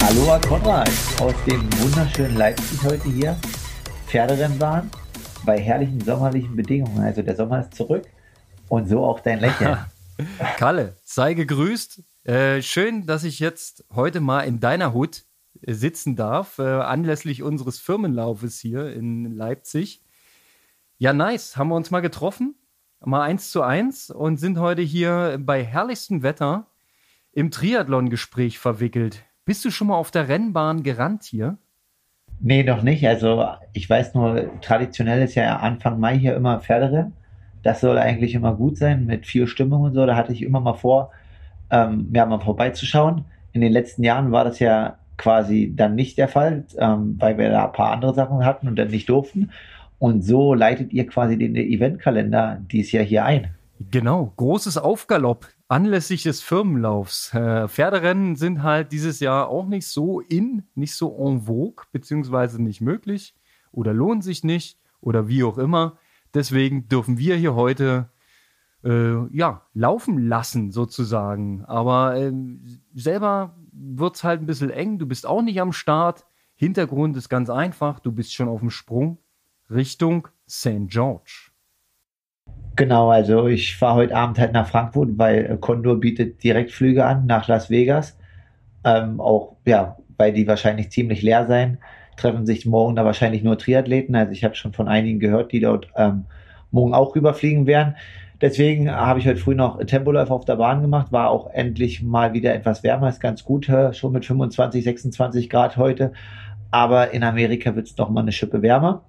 Aloha Konrad aus dem wunderschönen Leipzig heute hier. Pferderennbahn bei herrlichen sommerlichen Bedingungen. Also der Sommer ist zurück und so auch dein Lächeln. Kalle, sei gegrüßt. Äh, schön, dass ich jetzt heute mal in deiner Hut sitzen darf, äh, anlässlich unseres Firmenlaufes hier in Leipzig. Ja, nice. Haben wir uns mal getroffen, mal eins zu eins und sind heute hier bei herrlichstem Wetter im Triathlon-Gespräch verwickelt. Bist du schon mal auf der Rennbahn gerannt hier? Nee, noch nicht. Also ich weiß nur, traditionell ist ja Anfang Mai hier immer Pferderennen. Das soll eigentlich immer gut sein mit viel Stimmung und so. Da hatte ich immer mal vor, ähm, ja, mal vorbeizuschauen. In den letzten Jahren war das ja quasi dann nicht der Fall, ähm, weil wir da ein paar andere Sachen hatten und dann nicht durften. Und so leitet ihr quasi den Eventkalender dies Jahr hier ein. Genau, großes Aufgalopp anlässlich des Firmenlaufs. Äh, Pferderennen sind halt dieses Jahr auch nicht so in, nicht so en vogue, beziehungsweise nicht möglich oder lohnen sich nicht oder wie auch immer. Deswegen dürfen wir hier heute äh, ja, laufen lassen sozusagen. Aber äh, selber wird es halt ein bisschen eng. Du bist auch nicht am Start. Hintergrund ist ganz einfach. Du bist schon auf dem Sprung Richtung St. George. Genau, also ich fahre heute Abend halt nach Frankfurt, weil Condor bietet Direktflüge an nach Las Vegas. Ähm, auch, ja, weil die wahrscheinlich ziemlich leer sein, treffen sich morgen da wahrscheinlich nur Triathleten. Also ich habe schon von einigen gehört, die dort ähm, morgen auch rüberfliegen werden. Deswegen habe ich heute früh noch Tempoläufe auf der Bahn gemacht, war auch endlich mal wieder etwas wärmer, ist ganz gut, schon mit 25, 26 Grad heute. Aber in Amerika wird es noch mal eine Schippe wärmer.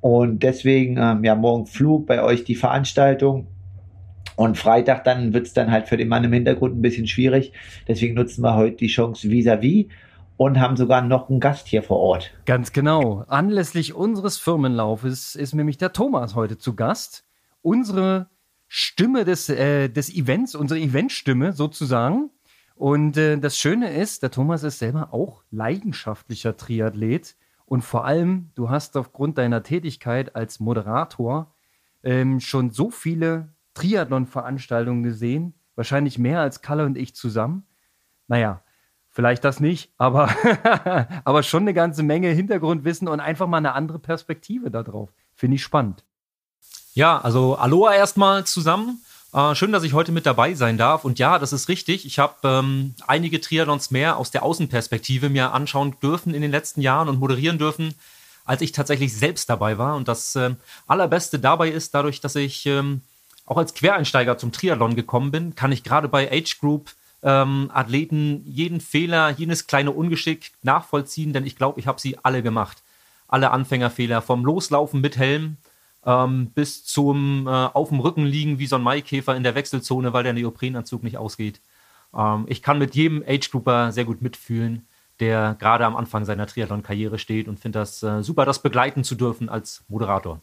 Und deswegen, ähm, ja, morgen Flug bei euch die Veranstaltung. Und Freitag dann wird es dann halt für den Mann im Hintergrund ein bisschen schwierig. Deswegen nutzen wir heute die Chance vis-à-vis -vis und haben sogar noch einen Gast hier vor Ort. Ganz genau. Anlässlich unseres Firmenlaufes ist nämlich der Thomas heute zu Gast. Unsere Stimme des, äh, des Events, unsere Eventstimme sozusagen. Und äh, das Schöne ist, der Thomas ist selber auch leidenschaftlicher Triathlet. Und vor allem, du hast aufgrund deiner Tätigkeit als Moderator ähm, schon so viele Triathlon-Veranstaltungen gesehen, wahrscheinlich mehr als Kalle und ich zusammen. Naja, vielleicht das nicht, aber, aber schon eine ganze Menge Hintergrundwissen und einfach mal eine andere Perspektive darauf. Finde ich spannend. Ja, also Aloha erstmal zusammen. Äh, schön, dass ich heute mit dabei sein darf. Und ja, das ist richtig. Ich habe ähm, einige Triathlons mehr aus der Außenperspektive mir anschauen dürfen in den letzten Jahren und moderieren dürfen, als ich tatsächlich selbst dabei war. Und das äh, Allerbeste dabei ist, dadurch, dass ich ähm, auch als Quereinsteiger zum Triathlon gekommen bin, kann ich gerade bei Age Group ähm, Athleten jeden Fehler, jedes kleine Ungeschick nachvollziehen, denn ich glaube, ich habe sie alle gemacht. Alle Anfängerfehler, vom Loslaufen mit Helm ähm, bis zum äh, auf dem Rücken liegen wie so ein Maikäfer in der Wechselzone, weil der Neoprenanzug nicht ausgeht. Ähm, ich kann mit jedem Age-Grouper sehr gut mitfühlen, der gerade am Anfang seiner Triathlon-Karriere steht und finde das äh, super, das begleiten zu dürfen als Moderator.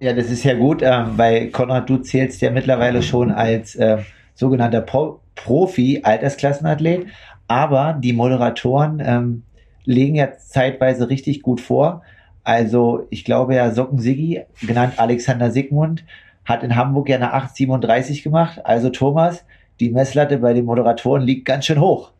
Ja, das ist ja gut, ähm, weil Konrad, du zählst ja mittlerweile schon als äh, sogenannter Pro Profi-Altersklassenathlet, aber die Moderatoren ähm, legen ja zeitweise richtig gut vor. Also ich glaube ja, Socken Siggi, genannt Alexander Sigmund, hat in Hamburg ja eine 837 gemacht. Also Thomas, die Messlatte bei den Moderatoren liegt ganz schön hoch.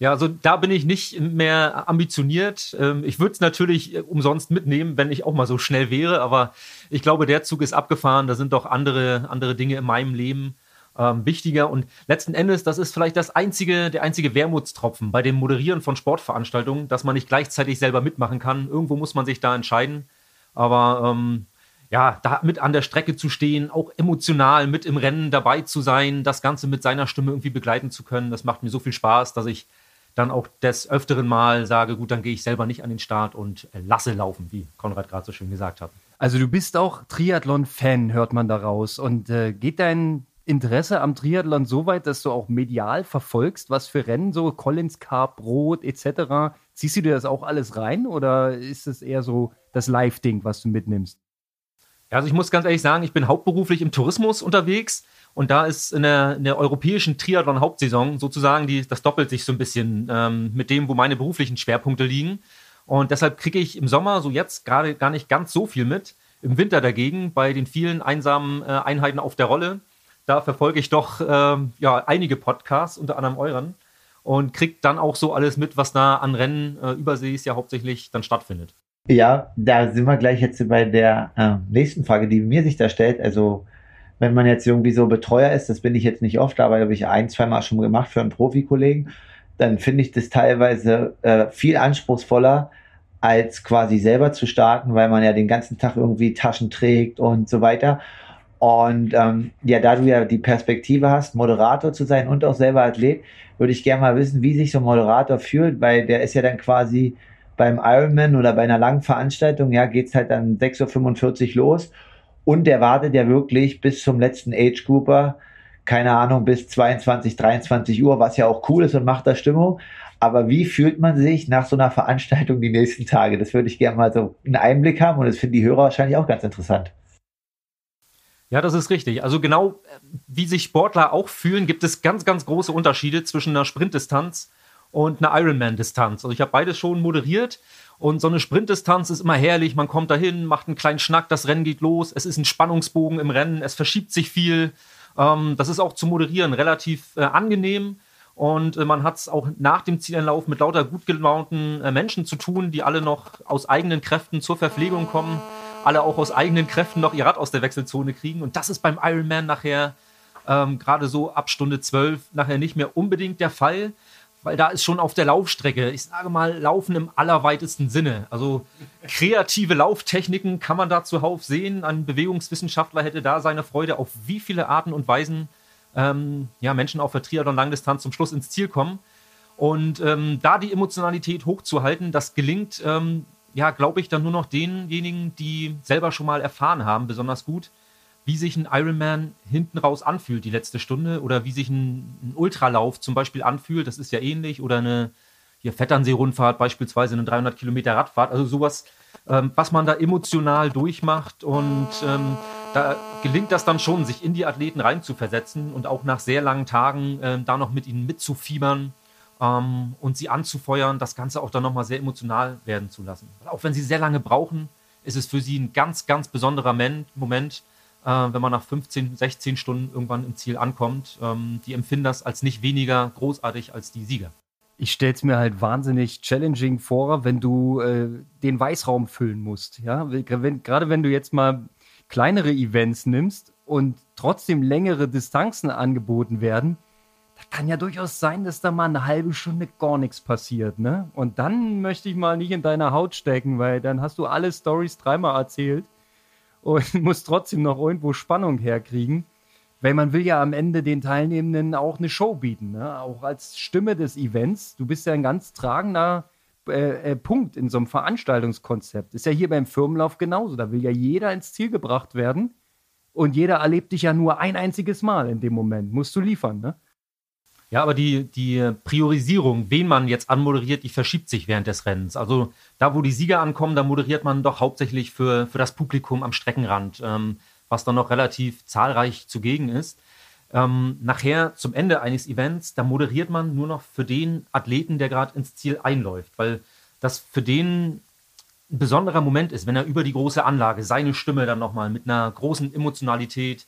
Ja, also da bin ich nicht mehr ambitioniert. Ähm, ich würde es natürlich äh, umsonst mitnehmen, wenn ich auch mal so schnell wäre, aber ich glaube, der Zug ist abgefahren. Da sind doch andere, andere Dinge in meinem Leben ähm, wichtiger. Und letzten Endes, das ist vielleicht das einzige, der einzige Wermutstropfen bei dem Moderieren von Sportveranstaltungen, dass man nicht gleichzeitig selber mitmachen kann. Irgendwo muss man sich da entscheiden. Aber ähm, ja, da mit an der Strecke zu stehen, auch emotional mit im Rennen dabei zu sein, das Ganze mit seiner Stimme irgendwie begleiten zu können, das macht mir so viel Spaß, dass ich dann auch des öfteren Mal sage, gut, dann gehe ich selber nicht an den Start und lasse laufen, wie Konrad gerade so schön gesagt hat. Also du bist auch Triathlon-Fan, hört man daraus. Und äh, geht dein Interesse am Triathlon so weit, dass du auch medial verfolgst, was für Rennen so Collins Cup, Rot etc. Ziehst du dir das auch alles rein oder ist es eher so das Live-Ding, was du mitnimmst? Ja, also ich muss ganz ehrlich sagen, ich bin hauptberuflich im Tourismus unterwegs und da ist in der, in der europäischen Triathlon-Hauptsaison sozusagen, die, das doppelt sich so ein bisschen ähm, mit dem, wo meine beruflichen Schwerpunkte liegen. Und deshalb kriege ich im Sommer so jetzt gerade gar nicht ganz so viel mit. Im Winter dagegen, bei den vielen einsamen äh, Einheiten auf der Rolle, da verfolge ich doch ähm, ja, einige Podcasts, unter anderem euren, und kriege dann auch so alles mit, was da an Rennen äh, übersees ja hauptsächlich dann stattfindet. Ja, da sind wir gleich jetzt bei der äh, nächsten Frage, die mir sich da stellt. Also, wenn man jetzt irgendwie so Betreuer ist, das bin ich jetzt nicht oft, aber habe ich ein, zwei Mal schon gemacht für einen Profikollegen dann finde ich das teilweise äh, viel anspruchsvoller, als quasi selber zu starten, weil man ja den ganzen Tag irgendwie Taschen trägt und so weiter. Und ähm, ja, da du ja die Perspektive hast, Moderator zu sein und auch selber Athlet, würde ich gerne mal wissen, wie sich so ein Moderator fühlt, weil der ist ja dann quasi beim Ironman oder bei einer langen Veranstaltung, ja, geht's halt dann 6.45 Uhr los und der wartet ja wirklich bis zum letzten Age Grouper keine Ahnung, bis 22, 23 Uhr, was ja auch cool ist und macht da Stimmung. Aber wie fühlt man sich nach so einer Veranstaltung die nächsten Tage? Das würde ich gerne mal so einen Einblick haben und das finden die Hörer wahrscheinlich auch ganz interessant. Ja, das ist richtig. Also genau äh, wie sich Sportler auch fühlen, gibt es ganz, ganz große Unterschiede zwischen einer Sprintdistanz und einer Ironman-Distanz. Also ich habe beides schon moderiert und so eine Sprintdistanz ist immer herrlich. Man kommt dahin, macht einen kleinen Schnack, das Rennen geht los. Es ist ein Spannungsbogen im Rennen, es verschiebt sich viel. Ähm, das ist auch zu moderieren relativ äh, angenehm. Und äh, man hat es auch nach dem Zieleinlauf mit lauter gut gelaunten Menschen zu tun, die alle noch aus eigenen Kräften zur Verpflegung kommen, alle auch aus eigenen Kräften noch ihr Rad aus der Wechselzone kriegen. Und das ist beim Ironman nachher ähm, gerade so ab Stunde 12 nachher nicht mehr unbedingt der Fall weil da ist schon auf der Laufstrecke, ich sage mal, Laufen im allerweitesten Sinne. Also kreative Lauftechniken kann man da zuhauf sehen. Ein Bewegungswissenschaftler hätte da seine Freude, auf wie viele Arten und Weisen ähm, ja, Menschen auf der Triathlon-Langdistanz zum Schluss ins Ziel kommen. Und ähm, da die Emotionalität hochzuhalten, das gelingt, ähm, ja, glaube ich, dann nur noch denjenigen, die selber schon mal erfahren haben, besonders gut wie sich ein Ironman hinten raus anfühlt, die letzte Stunde, oder wie sich ein, ein Ultralauf zum Beispiel anfühlt, das ist ja ähnlich, oder eine hier Vetternsee-Rundfahrt, beispielsweise eine 300 Kilometer Radfahrt, also sowas, ähm, was man da emotional durchmacht und ähm, da gelingt das dann schon, sich in die Athleten reinzuversetzen und auch nach sehr langen Tagen ähm, da noch mit ihnen mitzufiebern ähm, und sie anzufeuern, das Ganze auch dann nochmal sehr emotional werden zu lassen. Auch wenn sie sehr lange brauchen, ist es für sie ein ganz, ganz besonderer Moment, äh, wenn man nach 15, 16 Stunden irgendwann im Ziel ankommt. Ähm, die empfinden das als nicht weniger großartig als die Sieger. Ich stelle es mir halt wahnsinnig challenging vor, wenn du äh, den Weißraum füllen musst. Ja? Wenn, gerade wenn du jetzt mal kleinere Events nimmst und trotzdem längere Distanzen angeboten werden, kann ja durchaus sein, dass da mal eine halbe Stunde gar nichts passiert, ne? Und dann möchte ich mal nicht in deiner Haut stecken, weil dann hast du alle Stories dreimal erzählt und muss trotzdem noch irgendwo Spannung herkriegen. Weil man will ja am Ende den Teilnehmenden auch eine Show bieten, ne? auch als Stimme des Events. Du bist ja ein ganz tragender äh, äh, Punkt in so einem Veranstaltungskonzept. Ist ja hier beim Firmenlauf genauso. Da will ja jeder ins Ziel gebracht werden und jeder erlebt dich ja nur ein einziges Mal in dem Moment. Musst du liefern, ne? Ja, aber die, die Priorisierung, wen man jetzt anmoderiert, die verschiebt sich während des Rennens. Also da, wo die Sieger ankommen, da moderiert man doch hauptsächlich für, für das Publikum am Streckenrand, ähm, was dann noch relativ zahlreich zugegen ist. Ähm, nachher zum Ende eines Events, da moderiert man nur noch für den Athleten, der gerade ins Ziel einläuft, weil das für den ein besonderer Moment ist, wenn er über die große Anlage seine Stimme dann nochmal mit einer großen Emotionalität,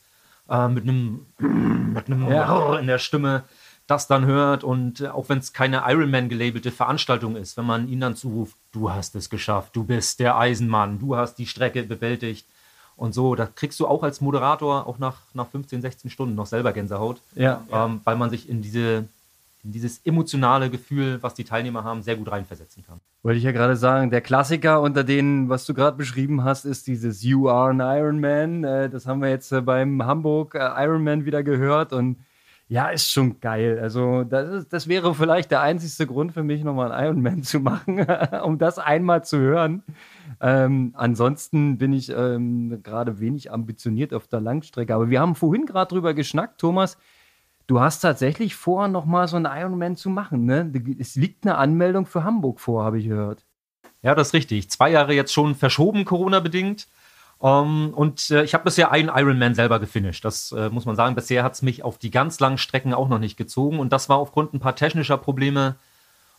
äh, mit einem, mit einem ja. in der Stimme das dann hört und äh, auch wenn es keine Ironman gelabelte Veranstaltung ist, wenn man ihn dann zuruft, du hast es geschafft, du bist der Eisenmann, du hast die Strecke bewältigt und so, da kriegst du auch als Moderator auch nach, nach 15, 16 Stunden noch selber Gänsehaut, ja, ähm, weil man sich in diese in dieses emotionale Gefühl, was die Teilnehmer haben, sehr gut reinversetzen kann. Wollte ich ja gerade sagen, der Klassiker unter denen, was du gerade beschrieben hast, ist dieses You are an Ironman. Äh, das haben wir jetzt äh, beim Hamburg Ironman wieder gehört und ja, ist schon geil. Also, das, ist, das wäre vielleicht der einzigste Grund für mich, nochmal einen Ironman zu machen, um das einmal zu hören. Ähm, ansonsten bin ich ähm, gerade wenig ambitioniert auf der Langstrecke. Aber wir haben vorhin gerade drüber geschnackt, Thomas. Du hast tatsächlich vor, nochmal so einen Ironman zu machen. Ne? Es liegt eine Anmeldung für Hamburg vor, habe ich gehört. Ja, das ist richtig. Zwei Jahre jetzt schon verschoben, Corona-bedingt. Um, ähm, und äh, ich habe bisher einen Ironman selber gefinisht. Das äh, muss man sagen. Bisher hat es mich auf die ganz langen Strecken auch noch nicht gezogen. Und das war aufgrund ein paar technischer Probleme,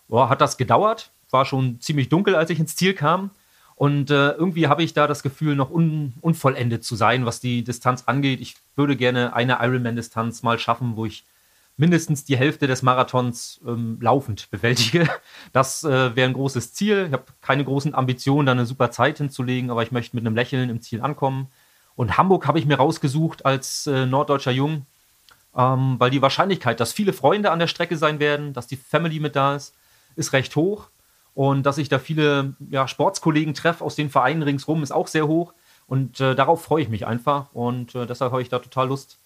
boah, hat das gedauert. war schon ziemlich dunkel, als ich ins Ziel kam. Und äh, irgendwie habe ich da das Gefühl, noch un unvollendet zu sein, was die Distanz angeht. Ich würde gerne eine Ironman-Distanz mal schaffen, wo ich mindestens die Hälfte des Marathons ähm, laufend bewältige. Das äh, wäre ein großes Ziel. Ich habe keine großen Ambitionen, da eine super Zeit hinzulegen, aber ich möchte mit einem Lächeln im Ziel ankommen. Und Hamburg habe ich mir rausgesucht als äh, norddeutscher Jung, ähm, weil die Wahrscheinlichkeit, dass viele Freunde an der Strecke sein werden, dass die Family mit da ist, ist recht hoch. Und dass ich da viele ja, Sportskollegen treffe aus den Vereinen ringsrum, ist auch sehr hoch. Und äh, darauf freue ich mich einfach. Und äh, deshalb habe ich da total Lust,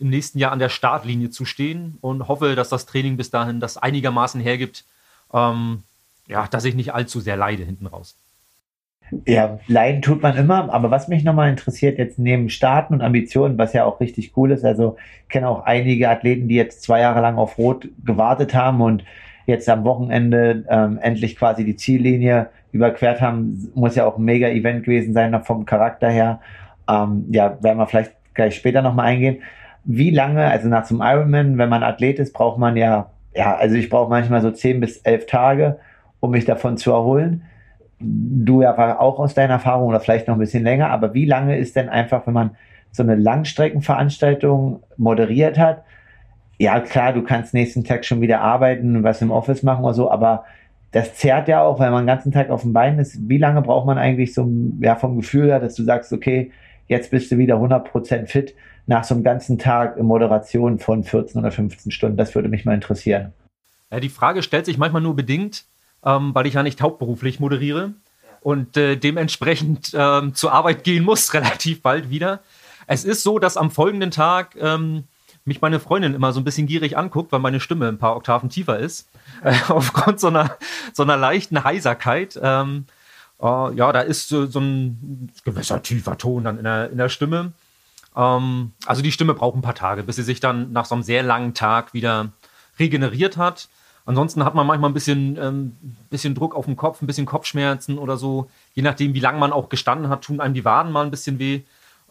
im nächsten Jahr an der Startlinie zu stehen und hoffe, dass das Training bis dahin das einigermaßen hergibt, ähm, ja, dass ich nicht allzu sehr leide hinten raus. Ja, leiden tut man immer, aber was mich nochmal interessiert, jetzt neben Starten und Ambitionen, was ja auch richtig cool ist, also ich kenne auch einige Athleten, die jetzt zwei Jahre lang auf Rot gewartet haben und jetzt am Wochenende ähm, endlich quasi die Ziellinie überquert haben, muss ja auch ein Mega-Event gewesen sein, vom Charakter her. Ähm, ja, werden wir vielleicht gleich später nochmal eingehen. Wie lange, also nach zum Ironman, wenn man Athlet ist, braucht man ja, ja, also ich brauche manchmal so zehn bis elf Tage, um mich davon zu erholen du ja auch aus deiner Erfahrung oder vielleicht noch ein bisschen länger, aber wie lange ist denn einfach, wenn man so eine Langstreckenveranstaltung moderiert hat? Ja, klar, du kannst nächsten Tag schon wieder arbeiten, was im Office machen oder so, aber das zerrt ja auch, weil man den ganzen Tag auf dem Bein ist. Wie lange braucht man eigentlich so, ja, vom Gefühl her, dass du sagst, okay, jetzt bist du wieder 100% fit nach so einem ganzen Tag Moderation von 14 oder 15 Stunden? Das würde mich mal interessieren. Ja, die Frage stellt sich manchmal nur bedingt, ähm, weil ich ja nicht hauptberuflich moderiere und äh, dementsprechend ähm, zur Arbeit gehen muss, relativ bald wieder. Es ist so, dass am folgenden Tag ähm, mich meine Freundin immer so ein bisschen gierig anguckt, weil meine Stimme ein paar Oktaven tiefer ist, äh, aufgrund so einer, so einer leichten Heiserkeit. Ähm, äh, ja, da ist so, so, ein gewisser tiefer Ton dann in der, in der Stimme. Ähm, also die Stimme braucht ein paar Tage, bis sie sich dann nach so einem sehr langen Tag wieder regeneriert hat. Ansonsten hat man manchmal ein bisschen, ähm, bisschen Druck auf dem Kopf, ein bisschen Kopfschmerzen oder so. Je nachdem, wie lange man auch gestanden hat, tun einem die Waden mal ein bisschen weh.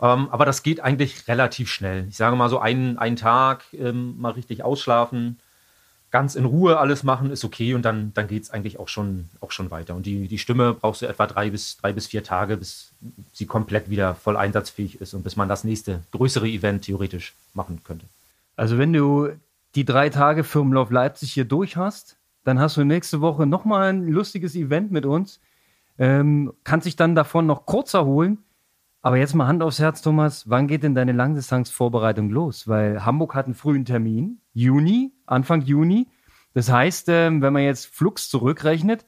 Ähm, aber das geht eigentlich relativ schnell. Ich sage mal so einen, einen Tag ähm, mal richtig ausschlafen, ganz in Ruhe alles machen, ist okay und dann, dann geht es eigentlich auch schon, auch schon weiter. Und die, die Stimme brauchst du etwa drei bis, drei bis vier Tage, bis sie komplett wieder voll einsatzfähig ist und bis man das nächste größere Event theoretisch machen könnte. Also wenn du die drei Tage Firmenlauf Leipzig hier durch hast, dann hast du nächste Woche nochmal ein lustiges Event mit uns. Ähm, kannst dich dann davon noch kurz erholen. Aber jetzt mal Hand aufs Herz, Thomas. Wann geht denn deine Langdistanzvorbereitung los? Weil Hamburg hat einen frühen Termin. Juni, Anfang Juni. Das heißt, ähm, wenn man jetzt Flux zurückrechnet,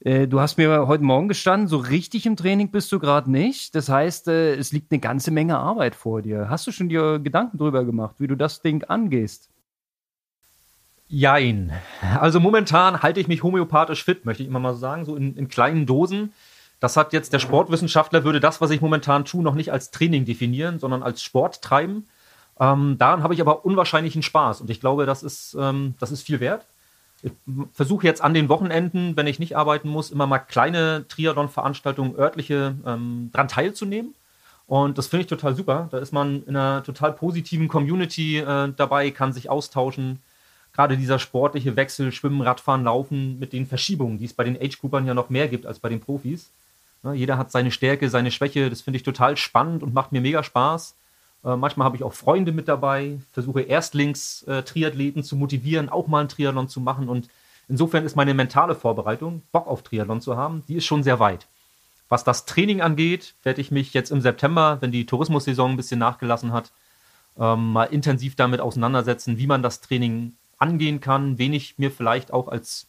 äh, du hast mir heute Morgen gestanden, so richtig im Training bist du gerade nicht. Das heißt, äh, es liegt eine ganze Menge Arbeit vor dir. Hast du schon dir Gedanken drüber gemacht, wie du das Ding angehst? Jein. Also momentan halte ich mich homöopathisch fit, möchte ich immer mal so sagen, so in, in, kleinen Dosen. Das hat jetzt der Sportwissenschaftler, würde das, was ich momentan tue, noch nicht als Training definieren, sondern als Sport treiben. Ähm, daran habe ich aber unwahrscheinlichen Spaß und ich glaube, das ist, ähm, das ist viel wert. Ich versuche jetzt an den Wochenenden, wenn ich nicht arbeiten muss, immer mal kleine Triathlon-Veranstaltungen, örtliche, ähm, dran teilzunehmen. Und das finde ich total super. Da ist man in einer total positiven Community äh, dabei, kann sich austauschen gerade dieser sportliche Wechsel, Schwimmen, Radfahren, Laufen mit den Verschiebungen, die es bei den Age-Groupern ja noch mehr gibt als bei den Profis. Ja, jeder hat seine Stärke, seine Schwäche. Das finde ich total spannend und macht mir mega Spaß. Äh, manchmal habe ich auch Freunde mit dabei, versuche Erstlings-Triathleten äh, zu motivieren, auch mal einen Triathlon zu machen. Und insofern ist meine mentale Vorbereitung, Bock auf Triathlon zu haben, die ist schon sehr weit. Was das Training angeht, werde ich mich jetzt im September, wenn die Tourismussaison ein bisschen nachgelassen hat, ähm, mal intensiv damit auseinandersetzen, wie man das Training angehen kann, wen ich mir vielleicht auch als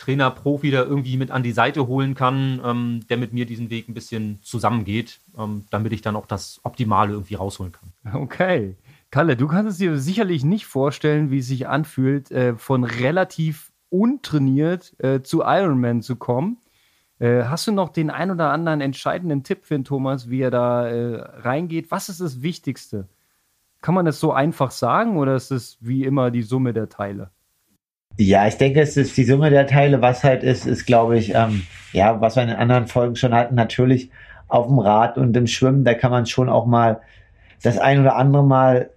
Trainer, Profi da irgendwie mit an die Seite holen kann, ähm, der mit mir diesen Weg ein bisschen zusammengeht, ähm, damit ich dann auch das Optimale irgendwie rausholen kann. Okay. Kalle, du kannst es dir sicherlich nicht vorstellen, wie es sich anfühlt, äh, von relativ untrainiert äh, zu Ironman zu kommen. Äh, hast du noch den ein oder anderen entscheidenden Tipp für den Thomas, wie er da äh, reingeht? Was ist das Wichtigste? Kann man das so einfach sagen oder ist es wie immer die Summe der Teile? Ja, ich denke, es ist die Summe der Teile. Was halt ist, ist, glaube ich, ähm, ja, was wir in den anderen Folgen schon hatten, natürlich auf dem Rad und im Schwimmen, da kann man schon auch mal das ein oder andere Mal,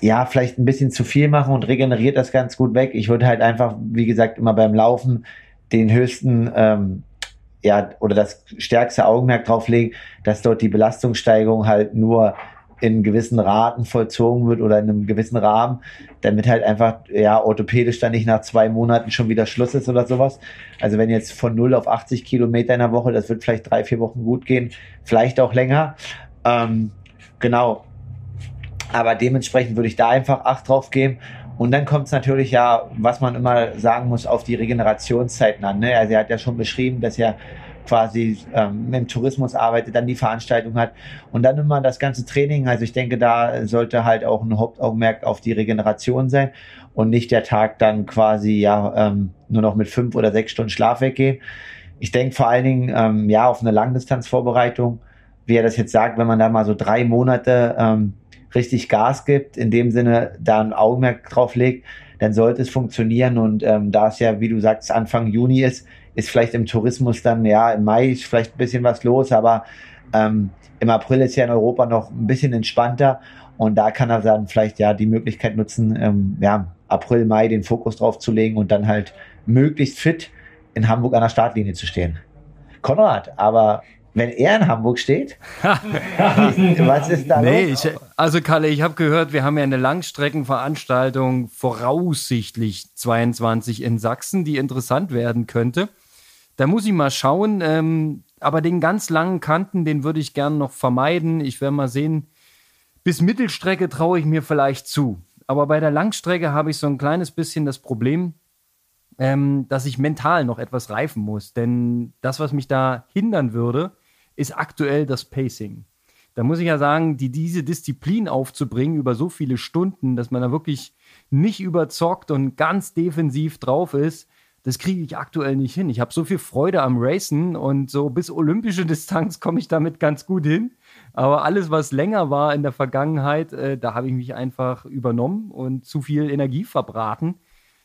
ja, vielleicht ein bisschen zu viel machen und regeneriert das ganz gut weg. Ich würde halt einfach, wie gesagt, immer beim Laufen den höchsten ähm, ja, oder das stärkste Augenmerk drauf legen, dass dort die Belastungssteigerung halt nur in gewissen Raten vollzogen wird oder in einem gewissen Rahmen, damit halt einfach, ja, orthopädisch dann nicht nach zwei Monaten schon wieder Schluss ist oder sowas. Also wenn jetzt von 0 auf 80 Kilometer in der Woche, das wird vielleicht drei, vier Wochen gut gehen, vielleicht auch länger. Ähm, genau. Aber dementsprechend würde ich da einfach Acht drauf geben. Und dann kommt es natürlich ja, was man immer sagen muss, auf die Regenerationszeiten an. Ne? Also er hat ja schon beschrieben, dass er quasi ähm, im Tourismus arbeitet, dann die Veranstaltung hat und dann immer das ganze Training. Also ich denke, da sollte halt auch ein Hauptaugenmerk auf die Regeneration sein und nicht der Tag dann quasi ja ähm, nur noch mit fünf oder sechs Stunden Schlaf weggehen. Ich denke vor allen Dingen ähm, ja auf eine Langdistanzvorbereitung, wie er das jetzt sagt, wenn man da mal so drei Monate ähm, richtig Gas gibt, in dem Sinne da ein Augenmerk drauf legt, dann sollte es funktionieren. Und ähm, da es ja, wie du sagst, Anfang Juni ist, ist vielleicht im Tourismus dann, ja, im Mai ist vielleicht ein bisschen was los, aber ähm, im April ist ja in Europa noch ein bisschen entspannter. Und da kann er dann vielleicht ja die Möglichkeit nutzen, ähm, ja, April, Mai den Fokus drauf zu legen und dann halt möglichst fit in Hamburg an der Startlinie zu stehen. Konrad, aber wenn er in Hamburg steht, was ist da nee, los? Ich, also Kalle, ich habe gehört, wir haben ja eine Langstreckenveranstaltung voraussichtlich 22 in Sachsen, die interessant werden könnte. Da muss ich mal schauen. Ähm, aber den ganz langen Kanten, den würde ich gern noch vermeiden. Ich werde mal sehen. Bis Mittelstrecke traue ich mir vielleicht zu. Aber bei der Langstrecke habe ich so ein kleines bisschen das Problem, ähm, dass ich mental noch etwas reifen muss. Denn das, was mich da hindern würde, ist aktuell das Pacing. Da muss ich ja sagen, die, diese Disziplin aufzubringen über so viele Stunden, dass man da wirklich nicht überzockt und ganz defensiv drauf ist, das kriege ich aktuell nicht hin. Ich habe so viel Freude am Racen und so bis olympische Distanz komme ich damit ganz gut hin. Aber alles, was länger war in der Vergangenheit, äh, da habe ich mich einfach übernommen und zu viel Energie verbraten.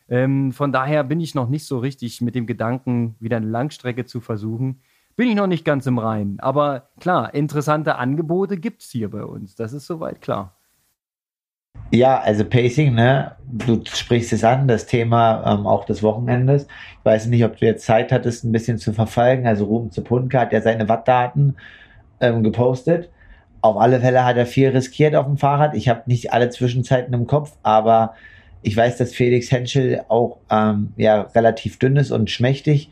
Ähm, von daher bin ich noch nicht so richtig mit dem Gedanken, wieder eine Langstrecke zu versuchen bin ich noch nicht ganz im Reinen. Aber klar, interessante Angebote gibt es hier bei uns. Das ist soweit klar. Ja, also Pacing, ne? Du sprichst es an, das Thema ähm, auch des Wochenendes. Ich weiß nicht, ob du jetzt Zeit hattest, ein bisschen zu verfolgen. Also Ruben Zepunka hat ja seine Wattdaten ähm, gepostet. Auf alle Fälle hat er viel riskiert auf dem Fahrrad. Ich habe nicht alle Zwischenzeiten im Kopf, aber ich weiß, dass Felix Henschel auch ähm, ja relativ dünn ist und schmächtig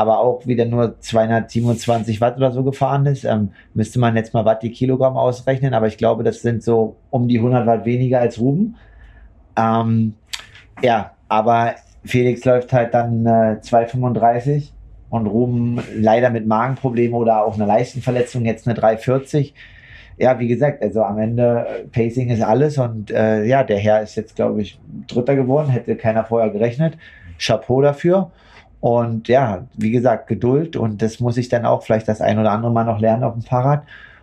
aber auch wieder nur 227 Watt oder so gefahren ist. Ähm, müsste man jetzt mal Watt die Kilogramm ausrechnen, aber ich glaube, das sind so um die 100 Watt weniger als Ruben. Ähm, ja, aber Felix läuft halt dann äh, 235 und Ruben leider mit Magenproblemen oder auch einer Leistenverletzung jetzt eine 340. Ja, wie gesagt, also am Ende äh, Pacing ist alles und äh, ja, der Herr ist jetzt, glaube ich, Dritter geworden, hätte keiner vorher gerechnet. Chapeau dafür. Und ja, wie gesagt, Geduld und das muss ich dann auch vielleicht das ein oder andere Mal noch lernen auf dem Fahrrad,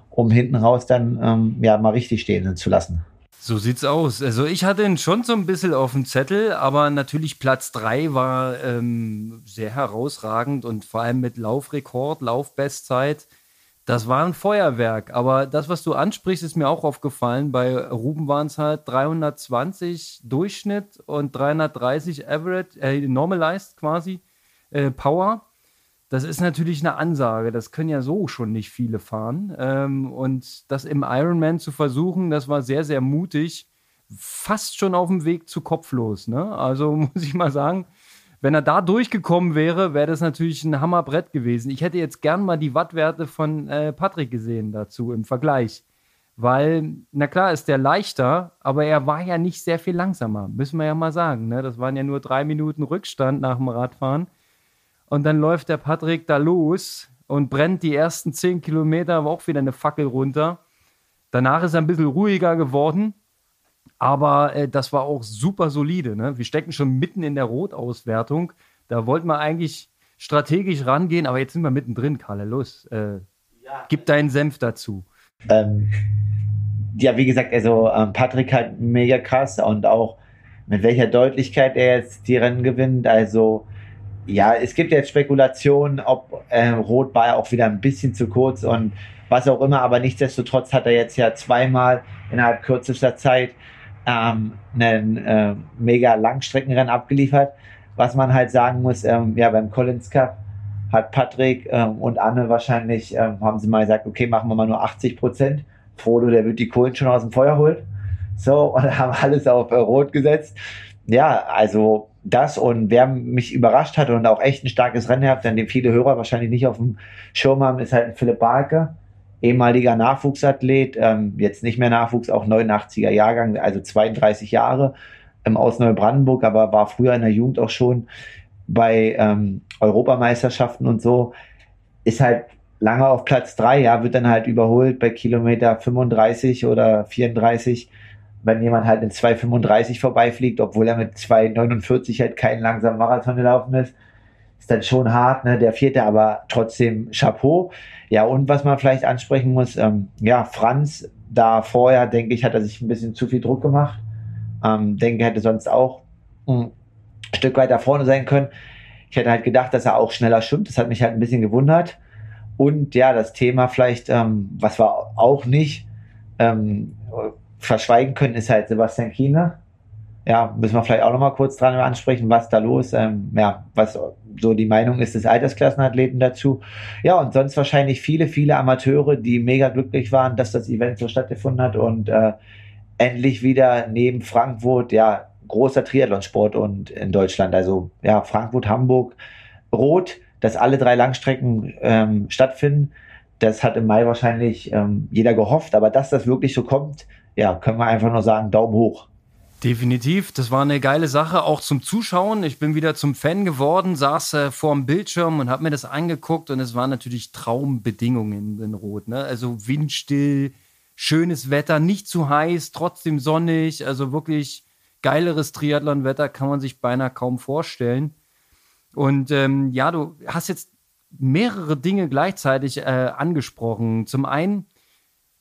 um hinten raus dann ähm, ja mal richtig stehen zu lassen. So sieht's aus. Also ich hatte ihn schon so ein bisschen auf dem Zettel, aber natürlich Platz 3 war ähm, sehr herausragend und vor allem mit Laufrekord, Laufbestzeit. Das war ein Feuerwerk. Aber das, was du ansprichst, ist mir auch aufgefallen. Bei Ruben waren es halt 320 Durchschnitt und 330 Average, äh, Normalized quasi äh, Power. Das ist natürlich eine Ansage. Das können ja so schon nicht viele fahren. Ähm, und das im Ironman zu versuchen, das war sehr, sehr mutig. Fast schon auf dem Weg zu kopflos. Ne? Also muss ich mal sagen, wenn er da durchgekommen wäre, wäre das natürlich ein Hammerbrett gewesen. Ich hätte jetzt gern mal die Wattwerte von äh, Patrick gesehen dazu im Vergleich. Weil, na klar, ist der leichter, aber er war ja nicht sehr viel langsamer, müssen wir ja mal sagen. Ne? Das waren ja nur drei Minuten Rückstand nach dem Radfahren. Und dann läuft der Patrick da los und brennt die ersten zehn Kilometer aber auch wieder eine Fackel runter. Danach ist er ein bisschen ruhiger geworden, aber äh, das war auch super solide. Ne? Wir stecken schon mitten in der Rotauswertung. Da wollten wir eigentlich strategisch rangehen, aber jetzt sind wir mittendrin, Kalle. Los, äh, ja. gib deinen Senf dazu. Ähm, ja, wie gesagt, also ähm, Patrick hat mega krass und auch mit welcher Deutlichkeit er jetzt die Rennen gewinnt. Also ja, es gibt jetzt Spekulationen, ob äh, Rot war ja auch wieder ein bisschen zu kurz und was auch immer, aber nichtsdestotrotz hat er jetzt ja zweimal innerhalb kürzester Zeit ähm, einen äh, mega Langstreckenrennen abgeliefert. was man halt sagen muss, ähm, ja, beim Collins Cup hat Patrick ähm, und Anne wahrscheinlich, ähm, haben sie mal gesagt, okay, machen wir mal nur 80 Prozent. Frodo, der wird die Kohlen schon aus dem Feuer holen. So, und haben alles auf Rot gesetzt. Ja, also das und wer mich überrascht hat und auch echt ein starkes Rennen hat, an dem viele Hörer wahrscheinlich nicht auf dem Schirm haben, ist halt Philipp Barker, ehemaliger Nachwuchsathlet, ähm, jetzt nicht mehr Nachwuchs, auch 89er Jahrgang, also 32 Jahre ähm, aus Neubrandenburg, aber war früher in der Jugend auch schon bei ähm, Europameisterschaften und so, ist halt lange auf Platz drei, ja, wird dann halt überholt bei Kilometer 35 oder 34 wenn jemand halt in 2,35 vorbeifliegt, obwohl er mit 2,49 halt keinen langsamen Marathon gelaufen ist, ist dann schon hart, ne? Der vierte, aber trotzdem Chapeau. Ja, und was man vielleicht ansprechen muss, ähm, ja, Franz, da vorher, denke ich, hat er sich ein bisschen zu viel Druck gemacht. Ähm, denke, hätte sonst auch ein Stück weiter vorne sein können. Ich hätte halt gedacht, dass er auch schneller schwimmt. Das hat mich halt ein bisschen gewundert. Und ja, das Thema vielleicht, ähm, was war auch nicht, ähm, verschweigen können, ist halt Sebastian Kiener. Ja, müssen wir vielleicht auch nochmal kurz dran ansprechen, was da los, ähm, ja, was so die Meinung ist des Altersklassenathleten dazu. Ja, und sonst wahrscheinlich viele, viele Amateure, die mega glücklich waren, dass das Event so stattgefunden hat und äh, endlich wieder neben Frankfurt, ja, großer Triathlonsport und in Deutschland. Also ja, Frankfurt, Hamburg, Rot, dass alle drei Langstrecken ähm, stattfinden. Das hat im Mai wahrscheinlich ähm, jeder gehofft, aber dass das wirklich so kommt, ja, können wir einfach nur sagen, Daumen hoch. Definitiv, das war eine geile Sache, auch zum Zuschauen. Ich bin wieder zum Fan geworden, saß äh, vor dem Bildschirm und habe mir das angeguckt und es waren natürlich Traumbedingungen in Rot. Ne? Also windstill, schönes Wetter, nicht zu heiß, trotzdem sonnig, also wirklich geileres Triathlon-Wetter kann man sich beinahe kaum vorstellen. Und ähm, ja, du hast jetzt mehrere Dinge gleichzeitig äh, angesprochen. Zum einen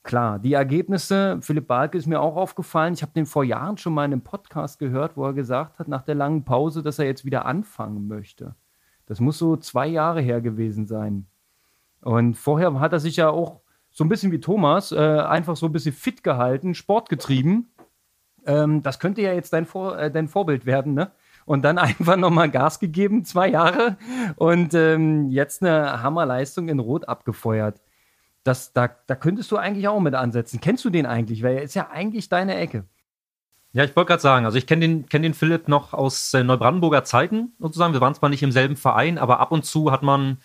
Klar, die Ergebnisse, Philipp Balke ist mir auch aufgefallen. Ich habe den vor Jahren schon mal in einem Podcast gehört, wo er gesagt hat, nach der langen Pause, dass er jetzt wieder anfangen möchte. Das muss so zwei Jahre her gewesen sein. Und vorher hat er sich ja auch so ein bisschen wie Thomas äh, einfach so ein bisschen fit gehalten, Sport getrieben. Ähm, das könnte ja jetzt dein, Vor äh, dein Vorbild werden, ne? Und dann einfach nochmal Gas gegeben, zwei Jahre. Und ähm, jetzt eine Hammerleistung in Rot abgefeuert das, da, da könntest du eigentlich auch mit ansetzen. Kennst du den eigentlich? Weil er ist ja eigentlich deine Ecke. Ja, ich wollte gerade sagen, also ich kenne den, kenn den Philipp noch aus äh, Neubrandenburger Zeiten sozusagen. Wir waren zwar nicht im selben Verein, aber ab und zu hat man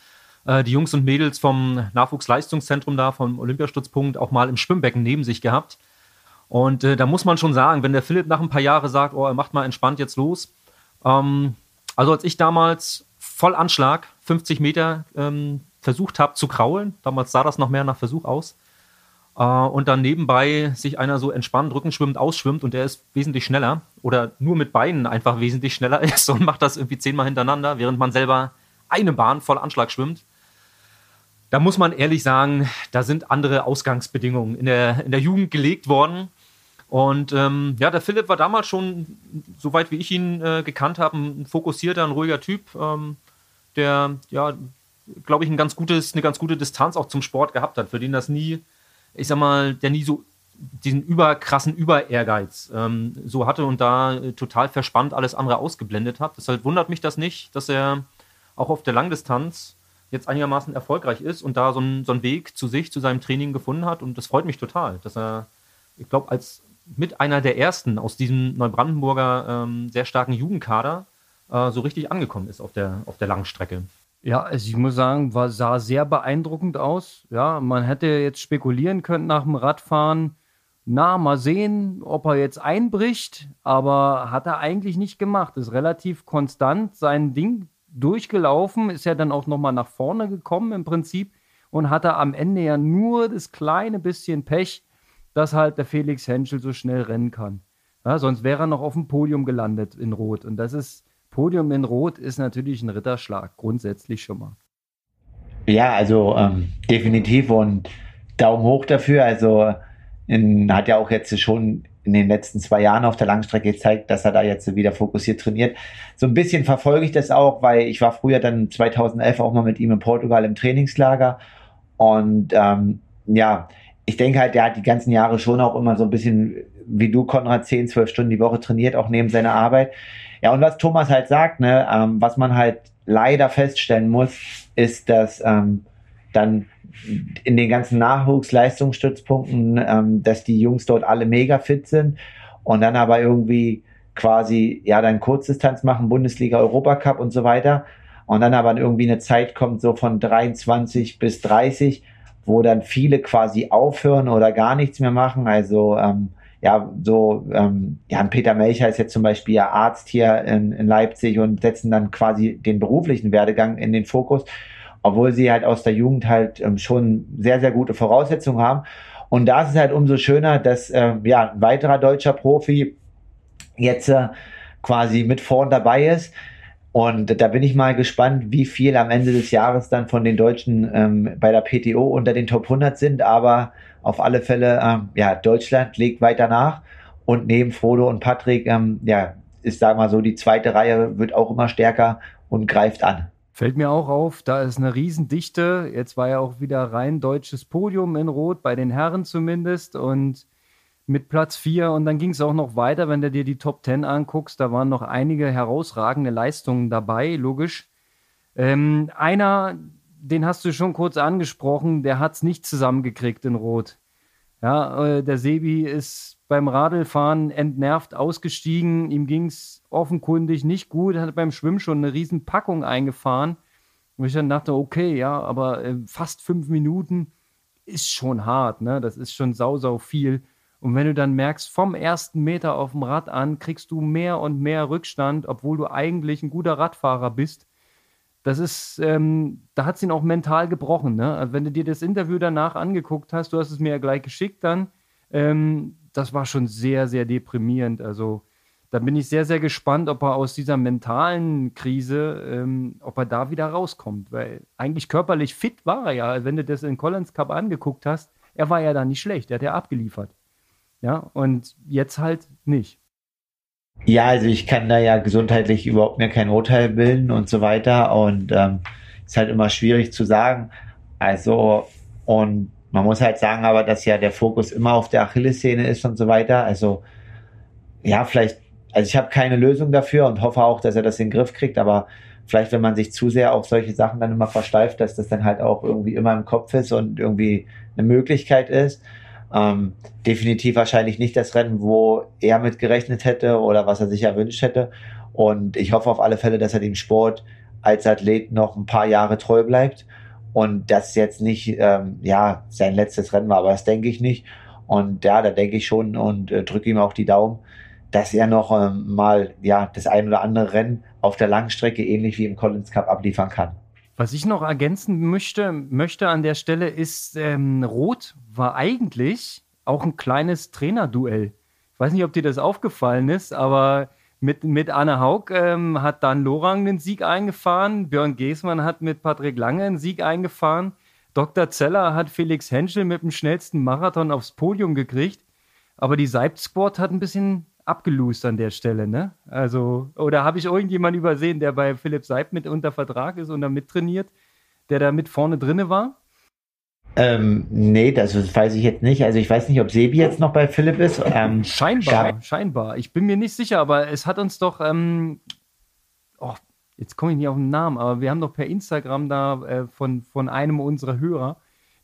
äh, die Jungs und Mädels vom Nachwuchsleistungszentrum da, vom Olympiastützpunkt, auch mal im Schwimmbecken neben sich gehabt. Und äh, da muss man schon sagen, wenn der Philipp nach ein paar Jahren sagt, oh, er macht mal entspannt jetzt los. Ähm, also als ich damals voll Anschlag, 50 Meter ähm, versucht habe zu kraulen. Damals sah das noch mehr nach Versuch aus. Äh, und dann nebenbei sich einer so entspannt rückenschwimmend ausschwimmt und der ist wesentlich schneller oder nur mit Beinen einfach wesentlich schneller ist und macht das irgendwie zehnmal hintereinander, während man selber eine Bahn voll Anschlag schwimmt. Da muss man ehrlich sagen, da sind andere Ausgangsbedingungen in der, in der Jugend gelegt worden. Und ähm, ja, der Philipp war damals schon, soweit wie ich ihn äh, gekannt habe, ein fokussierter, ein ruhiger Typ, ähm, der ja glaube ich, ein ganz gutes, eine ganz gute Distanz auch zum Sport gehabt hat, für den das nie, ich sag mal, der nie so diesen überkrassen Über-Ehrgeiz ähm, so hatte und da äh, total verspannt alles andere ausgeblendet hat. Deshalb wundert mich das nicht, dass er auch auf der Langdistanz jetzt einigermaßen erfolgreich ist und da so einen so Weg zu sich, zu seinem Training gefunden hat. Und das freut mich total, dass er, ich glaube, als mit einer der ersten aus diesem Neubrandenburger ähm, sehr starken Jugendkader äh, so richtig angekommen ist auf der, auf der Langstrecke. Ja, also ich muss sagen, war, sah sehr beeindruckend aus. Ja, man hätte jetzt spekulieren können nach dem Radfahren. Na, mal sehen, ob er jetzt einbricht, aber hat er eigentlich nicht gemacht. Ist relativ konstant sein Ding durchgelaufen, ist ja dann auch nochmal nach vorne gekommen im Prinzip und hatte am Ende ja nur das kleine bisschen Pech, dass halt der Felix Henschel so schnell rennen kann. Ja, sonst wäre er noch auf dem Podium gelandet in Rot. Und das ist, Podium in Rot ist natürlich ein Ritterschlag, grundsätzlich schon mal. Ja, also ähm, definitiv und Daumen hoch dafür. Also in, hat ja auch jetzt schon in den letzten zwei Jahren auf der Langstrecke gezeigt, dass er da jetzt wieder fokussiert trainiert. So ein bisschen verfolge ich das auch, weil ich war früher dann 2011 auch mal mit ihm in Portugal im Trainingslager und ähm, ja, ich denke halt, der hat die ganzen Jahre schon auch immer so ein bisschen wie du, Konrad, 10, 12 Stunden die Woche trainiert, auch neben seiner Arbeit. Ja, und was Thomas halt sagt, ne, ähm, was man halt leider feststellen muss, ist, dass ähm, dann in den ganzen Nachwuchsleistungsstützpunkten, ähm, dass die Jungs dort alle mega fit sind und dann aber irgendwie quasi, ja, dann Kurzdistanz machen, Bundesliga, Europacup und so weiter. Und dann aber irgendwie eine Zeit kommt so von 23 bis 30, wo dann viele quasi aufhören oder gar nichts mehr machen. Also ähm, ja, so, ähm, ja, Peter Melcher ist jetzt zum Beispiel ja Arzt hier in, in Leipzig und setzen dann quasi den beruflichen Werdegang in den Fokus, obwohl sie halt aus der Jugend halt ähm, schon sehr, sehr gute Voraussetzungen haben. Und da ist es halt umso schöner, dass äh, ja, ein weiterer deutscher Profi jetzt äh, quasi mit vorn dabei ist. Und da bin ich mal gespannt, wie viel am Ende des Jahres dann von den Deutschen ähm, bei der PTO unter den Top 100 sind. Aber auf alle Fälle, ähm, ja, Deutschland legt weiter nach. Und neben Frodo und Patrick, ähm, ja, ist, sagen wir mal so, die zweite Reihe wird auch immer stärker und greift an. Fällt mir auch auf, da ist eine Riesendichte. Jetzt war ja auch wieder rein deutsches Podium in Rot, bei den Herren zumindest. Und mit Platz 4 und dann ging es auch noch weiter, wenn du dir die Top 10 anguckst, da waren noch einige herausragende Leistungen dabei, logisch. Ähm, einer, den hast du schon kurz angesprochen, der hat es nicht zusammengekriegt in Rot. Ja, äh, der Sebi ist beim Radlfahren entnervt ausgestiegen. Ihm ging es offenkundig nicht gut, hat beim Schwimmen schon eine riesen Packung eingefahren. Und ich dann dachte, okay, ja, aber äh, fast fünf Minuten ist schon hart, ne? Das ist schon sau, sau viel. Und wenn du dann merkst, vom ersten Meter auf dem Rad an kriegst du mehr und mehr Rückstand, obwohl du eigentlich ein guter Radfahrer bist, das ist, ähm, da hat es ihn auch mental gebrochen. Ne? Also wenn du dir das Interview danach angeguckt hast, du hast es mir ja gleich geschickt dann, ähm, das war schon sehr, sehr deprimierend. Also da bin ich sehr, sehr gespannt, ob er aus dieser mentalen Krise, ähm, ob er da wieder rauskommt. Weil eigentlich körperlich fit war er ja. Wenn du das in Collins Cup angeguckt hast, er war ja da nicht schlecht, er hat ja abgeliefert. Ja, und jetzt halt nicht. Ja, also ich kann da ja gesundheitlich überhaupt mehr kein Urteil bilden und so weiter. Und ähm, ist halt immer schwierig zu sagen. Also, und man muss halt sagen, aber dass ja der Fokus immer auf der Achillessehne ist und so weiter. Also, ja, vielleicht, also ich habe keine Lösung dafür und hoffe auch, dass er das in den Griff kriegt, aber vielleicht, wenn man sich zu sehr auf solche Sachen dann immer versteift, dass das dann halt auch irgendwie immer im Kopf ist und irgendwie eine Möglichkeit ist. Ähm, definitiv wahrscheinlich nicht das Rennen, wo er mit gerechnet hätte oder was er sich erwünscht hätte. Und ich hoffe auf alle Fälle, dass er dem Sport als Athlet noch ein paar Jahre treu bleibt und das jetzt nicht ähm, ja sein letztes Rennen war, aber das denke ich nicht. Und ja, da denke ich schon und äh, drücke ihm auch die Daumen, dass er noch ähm, mal ja das ein oder andere Rennen auf der Langstrecke ähnlich wie im Collins Cup abliefern kann. Was ich noch ergänzen möchte, möchte an der Stelle ist, ähm, Rot war eigentlich auch ein kleines Trainerduell. Ich weiß nicht, ob dir das aufgefallen ist, aber mit, mit Anne Haug ähm, hat Dan Lorang den Sieg eingefahren, Björn Geßmann hat mit Patrick Lange einen Sieg eingefahren, Dr. Zeller hat Felix Henschel mit dem schnellsten Marathon aufs Podium gekriegt, aber die Seib Squad hat ein bisschen abgelost an der Stelle, ne? Also, oder habe ich irgendjemanden übersehen, der bei Philipp Seib mit unter Vertrag ist und da mittrainiert, der da mit vorne drinne war? Ähm, nee, das weiß ich jetzt nicht. Also ich weiß nicht, ob Sebi jetzt noch bei Philipp ist. Ähm, scheinbar, ja. scheinbar. Ich bin mir nicht sicher, aber es hat uns doch, ähm, oh, jetzt komme ich nicht auf den Namen, aber wir haben doch per Instagram da äh, von, von einem unserer Hörer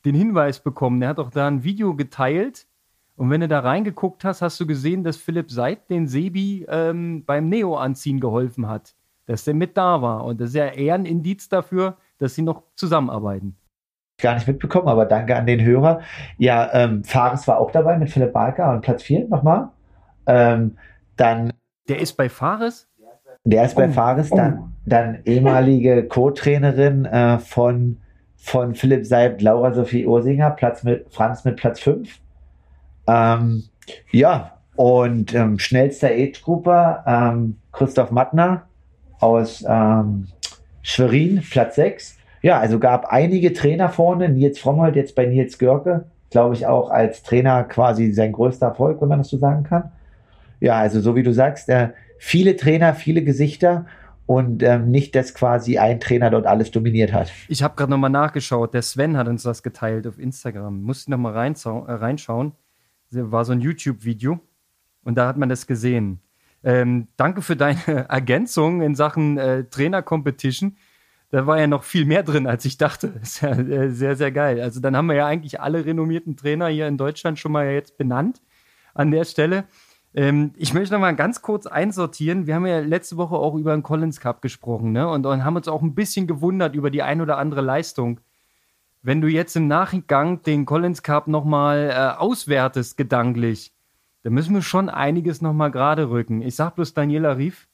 den Hinweis bekommen. Der hat doch da ein Video geteilt und wenn du da reingeguckt hast, hast du gesehen, dass Philipp Seid den Sebi ähm, beim Neo-Anziehen geholfen hat. Dass der mit da war. Und das ist ja eher ein Indiz dafür, dass sie noch zusammenarbeiten. Gar nicht mitbekommen, aber danke an den Hörer. Ja, ähm, Fares war auch dabei mit Philipp Barker und Platz 4 nochmal. Ähm, dann. Der ist bei Fares? Der ist oh. bei Fares, dann, oh. dann ehemalige Co-Trainerin äh, von, von Philipp Seib, Laura Sophie Ursinger, Platz mit, Franz mit Platz 5. Ähm, ja, und ähm, schnellster Age-Gruppe ähm, Christoph Mattner aus ähm, Schwerin, Platz 6. Ja, also gab einige Trainer vorne. Nils Frommold jetzt bei Nils Görke, glaube ich auch als Trainer quasi sein größter Erfolg, wenn man das so sagen kann. Ja, also so wie du sagst, äh, viele Trainer, viele Gesichter und ähm, nicht, dass quasi ein Trainer dort alles dominiert hat. Ich habe gerade nochmal nachgeschaut. Der Sven hat uns das geteilt auf Instagram. Muss ich nochmal äh, reinschauen war so ein YouTube-Video. Und da hat man das gesehen. Ähm, danke für deine Ergänzung in Sachen äh, Trainer-Competition. Da war ja noch viel mehr drin, als ich dachte. Ist ja äh, sehr, sehr geil. Also dann haben wir ja eigentlich alle renommierten Trainer hier in Deutschland schon mal jetzt benannt an der Stelle. Ähm, ich möchte noch mal ganz kurz einsortieren. Wir haben ja letzte Woche auch über den Collins Cup gesprochen ne? und, und haben uns auch ein bisschen gewundert über die ein oder andere Leistung. Wenn du jetzt im Nachgang den Collins Cup noch mal äh, auswertest, gedanklich, da müssen wir schon einiges nochmal gerade rücken. Ich sag bloß Daniela Rief.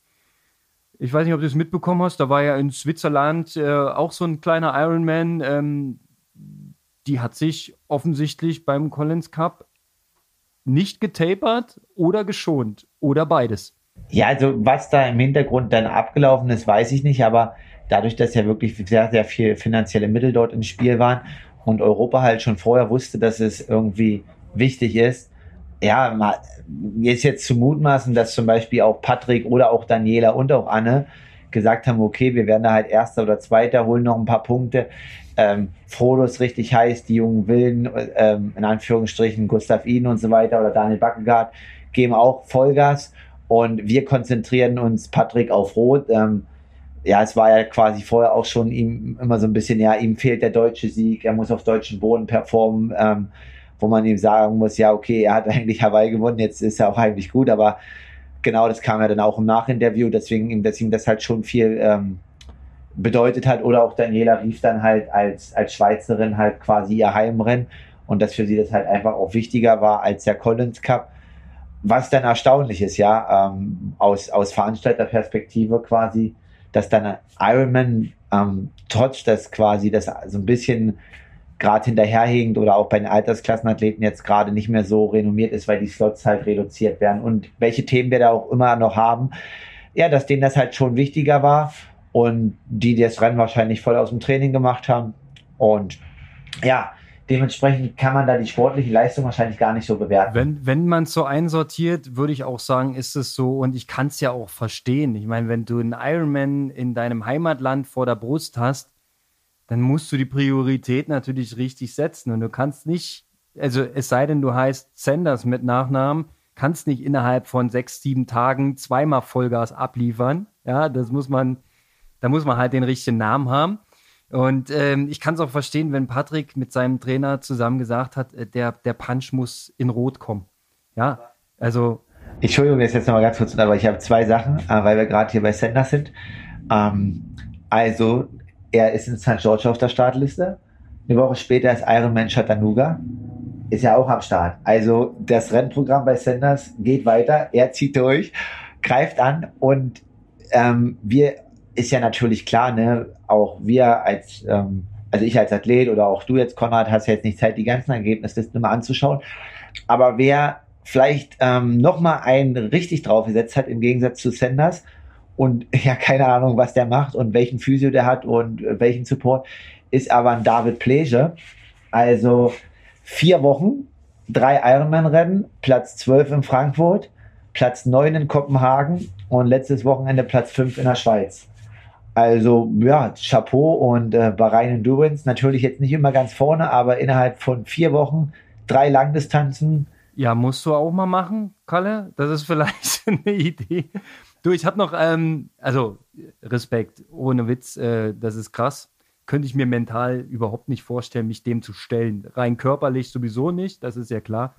Ich weiß nicht, ob du es mitbekommen hast. Da war ja in Switzerland äh, auch so ein kleiner Ironman. Ähm, die hat sich offensichtlich beim Collins Cup nicht getapert oder geschont oder beides. Ja, also was da im Hintergrund dann abgelaufen ist, weiß ich nicht, aber dadurch, dass ja wirklich sehr, sehr viel finanzielle Mittel dort im Spiel waren und Europa halt schon vorher wusste, dass es irgendwie wichtig ist, ja, mir ist jetzt zu mutmaßen, dass zum Beispiel auch Patrick oder auch Daniela und auch Anne gesagt haben, okay, wir werden da halt Erster oder Zweiter, holen noch ein paar Punkte. Ähm, Frodo ist richtig heiß, die jungen Wilden, ähm, in Anführungsstrichen Gustav Iden und so weiter oder Daniel Backegaard geben auch Vollgas und wir konzentrieren uns, Patrick, auf Rot. Ähm, ja, es war ja quasi vorher auch schon ihm immer so ein bisschen, ja, ihm fehlt der deutsche Sieg, er muss auf deutschen Boden performen. Ähm, wo man ihm sagen muss, ja, okay, er hat eigentlich Hawaii gewonnen, jetzt ist er auch eigentlich gut, aber genau das kam ja dann auch im Nachinterview, deswegen, deswegen das halt schon viel ähm, bedeutet hat oder auch Daniela rief dann halt als, als Schweizerin halt quasi ihr Heimrennen und dass für sie das halt einfach auch wichtiger war als der Collins Cup. Was dann erstaunlich ist, ja, ähm, aus, aus Veranstalterperspektive quasi, dass dann Ironman ähm, trotz dass quasi das so ein bisschen gerade hinterherhängend oder auch bei den Altersklassenathleten jetzt gerade nicht mehr so renommiert ist, weil die Slots halt reduziert werden und welche Themen wir da auch immer noch haben. Ja, dass denen das halt schon wichtiger war und die das Rennen wahrscheinlich voll aus dem Training gemacht haben. Und ja, dementsprechend kann man da die sportliche Leistung wahrscheinlich gar nicht so bewerten. Wenn, wenn man es so einsortiert, würde ich auch sagen, ist es so, und ich kann es ja auch verstehen. Ich meine, wenn du einen Ironman in deinem Heimatland vor der Brust hast, dann musst du die Priorität natürlich richtig setzen. Und du kannst nicht, also es sei denn, du heißt Sanders mit Nachnamen, kannst nicht innerhalb von sechs, sieben Tagen zweimal Vollgas abliefern. Ja, das muss man, da muss man halt den richtigen Namen haben. Und ähm, ich kann es auch verstehen, wenn Patrick mit seinem Trainer zusammen gesagt hat, äh, der, der Punch muss in Rot kommen. Ja, also. Entschuldigung, jetzt jetzt nochmal ganz kurz, aber ich habe zwei Sachen, äh, weil wir gerade hier bei Sanders sind. Ähm, also, er ist in St. George auf der Startliste. Eine Woche später ist Ironman Chattanooga. Ist ja auch am Start. Also das Rennprogramm bei Sanders geht weiter. Er zieht durch, greift an und ähm, wir ist ja natürlich klar, ne, auch wir als, ähm, also ich als Athlet oder auch du jetzt, Konrad, hast jetzt nicht Zeit, die ganzen Ergebnislisten mal anzuschauen. Aber wer vielleicht ähm, nochmal einen richtig draufgesetzt hat, im Gegensatz zu Sanders, und ja, keine Ahnung, was der macht und welchen Physio der hat und äh, welchen Support, ist aber ein David Pleasure. Also vier Wochen, drei Ironman-Rennen, Platz 12 in Frankfurt, Platz 9 in Kopenhagen und letztes Wochenende Platz 5 in der Schweiz. Also ja, Chapeau und äh, Bahrain Endurance natürlich jetzt nicht immer ganz vorne, aber innerhalb von vier Wochen drei Langdistanzen. Ja, musst du auch mal machen, Kalle. Das ist vielleicht eine Idee. Du, ich habe noch, ähm, also Respekt, ohne Witz, äh, das ist krass. Könnte ich mir mental überhaupt nicht vorstellen, mich dem zu stellen. Rein körperlich sowieso nicht, das ist ja klar.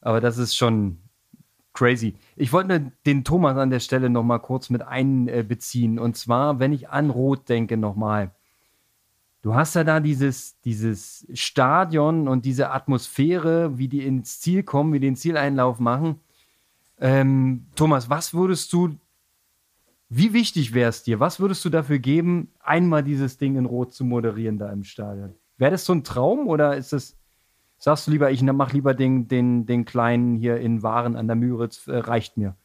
Aber das ist schon crazy. Ich wollte den Thomas an der Stelle noch mal kurz mit einbeziehen. Und zwar, wenn ich an Rot denke nochmal. Du hast ja da dieses, dieses Stadion und diese Atmosphäre, wie die ins Ziel kommen, wie den Zieleinlauf machen. Ähm, Thomas, was würdest du wie wichtig wäre es dir? Was würdest du dafür geben, einmal dieses Ding in Rot zu moderieren da im Stadion? Wäre das so ein Traum oder ist das, sagst du lieber, ich mache lieber den, den, den kleinen hier in Waren an der Müritz, äh, reicht mir?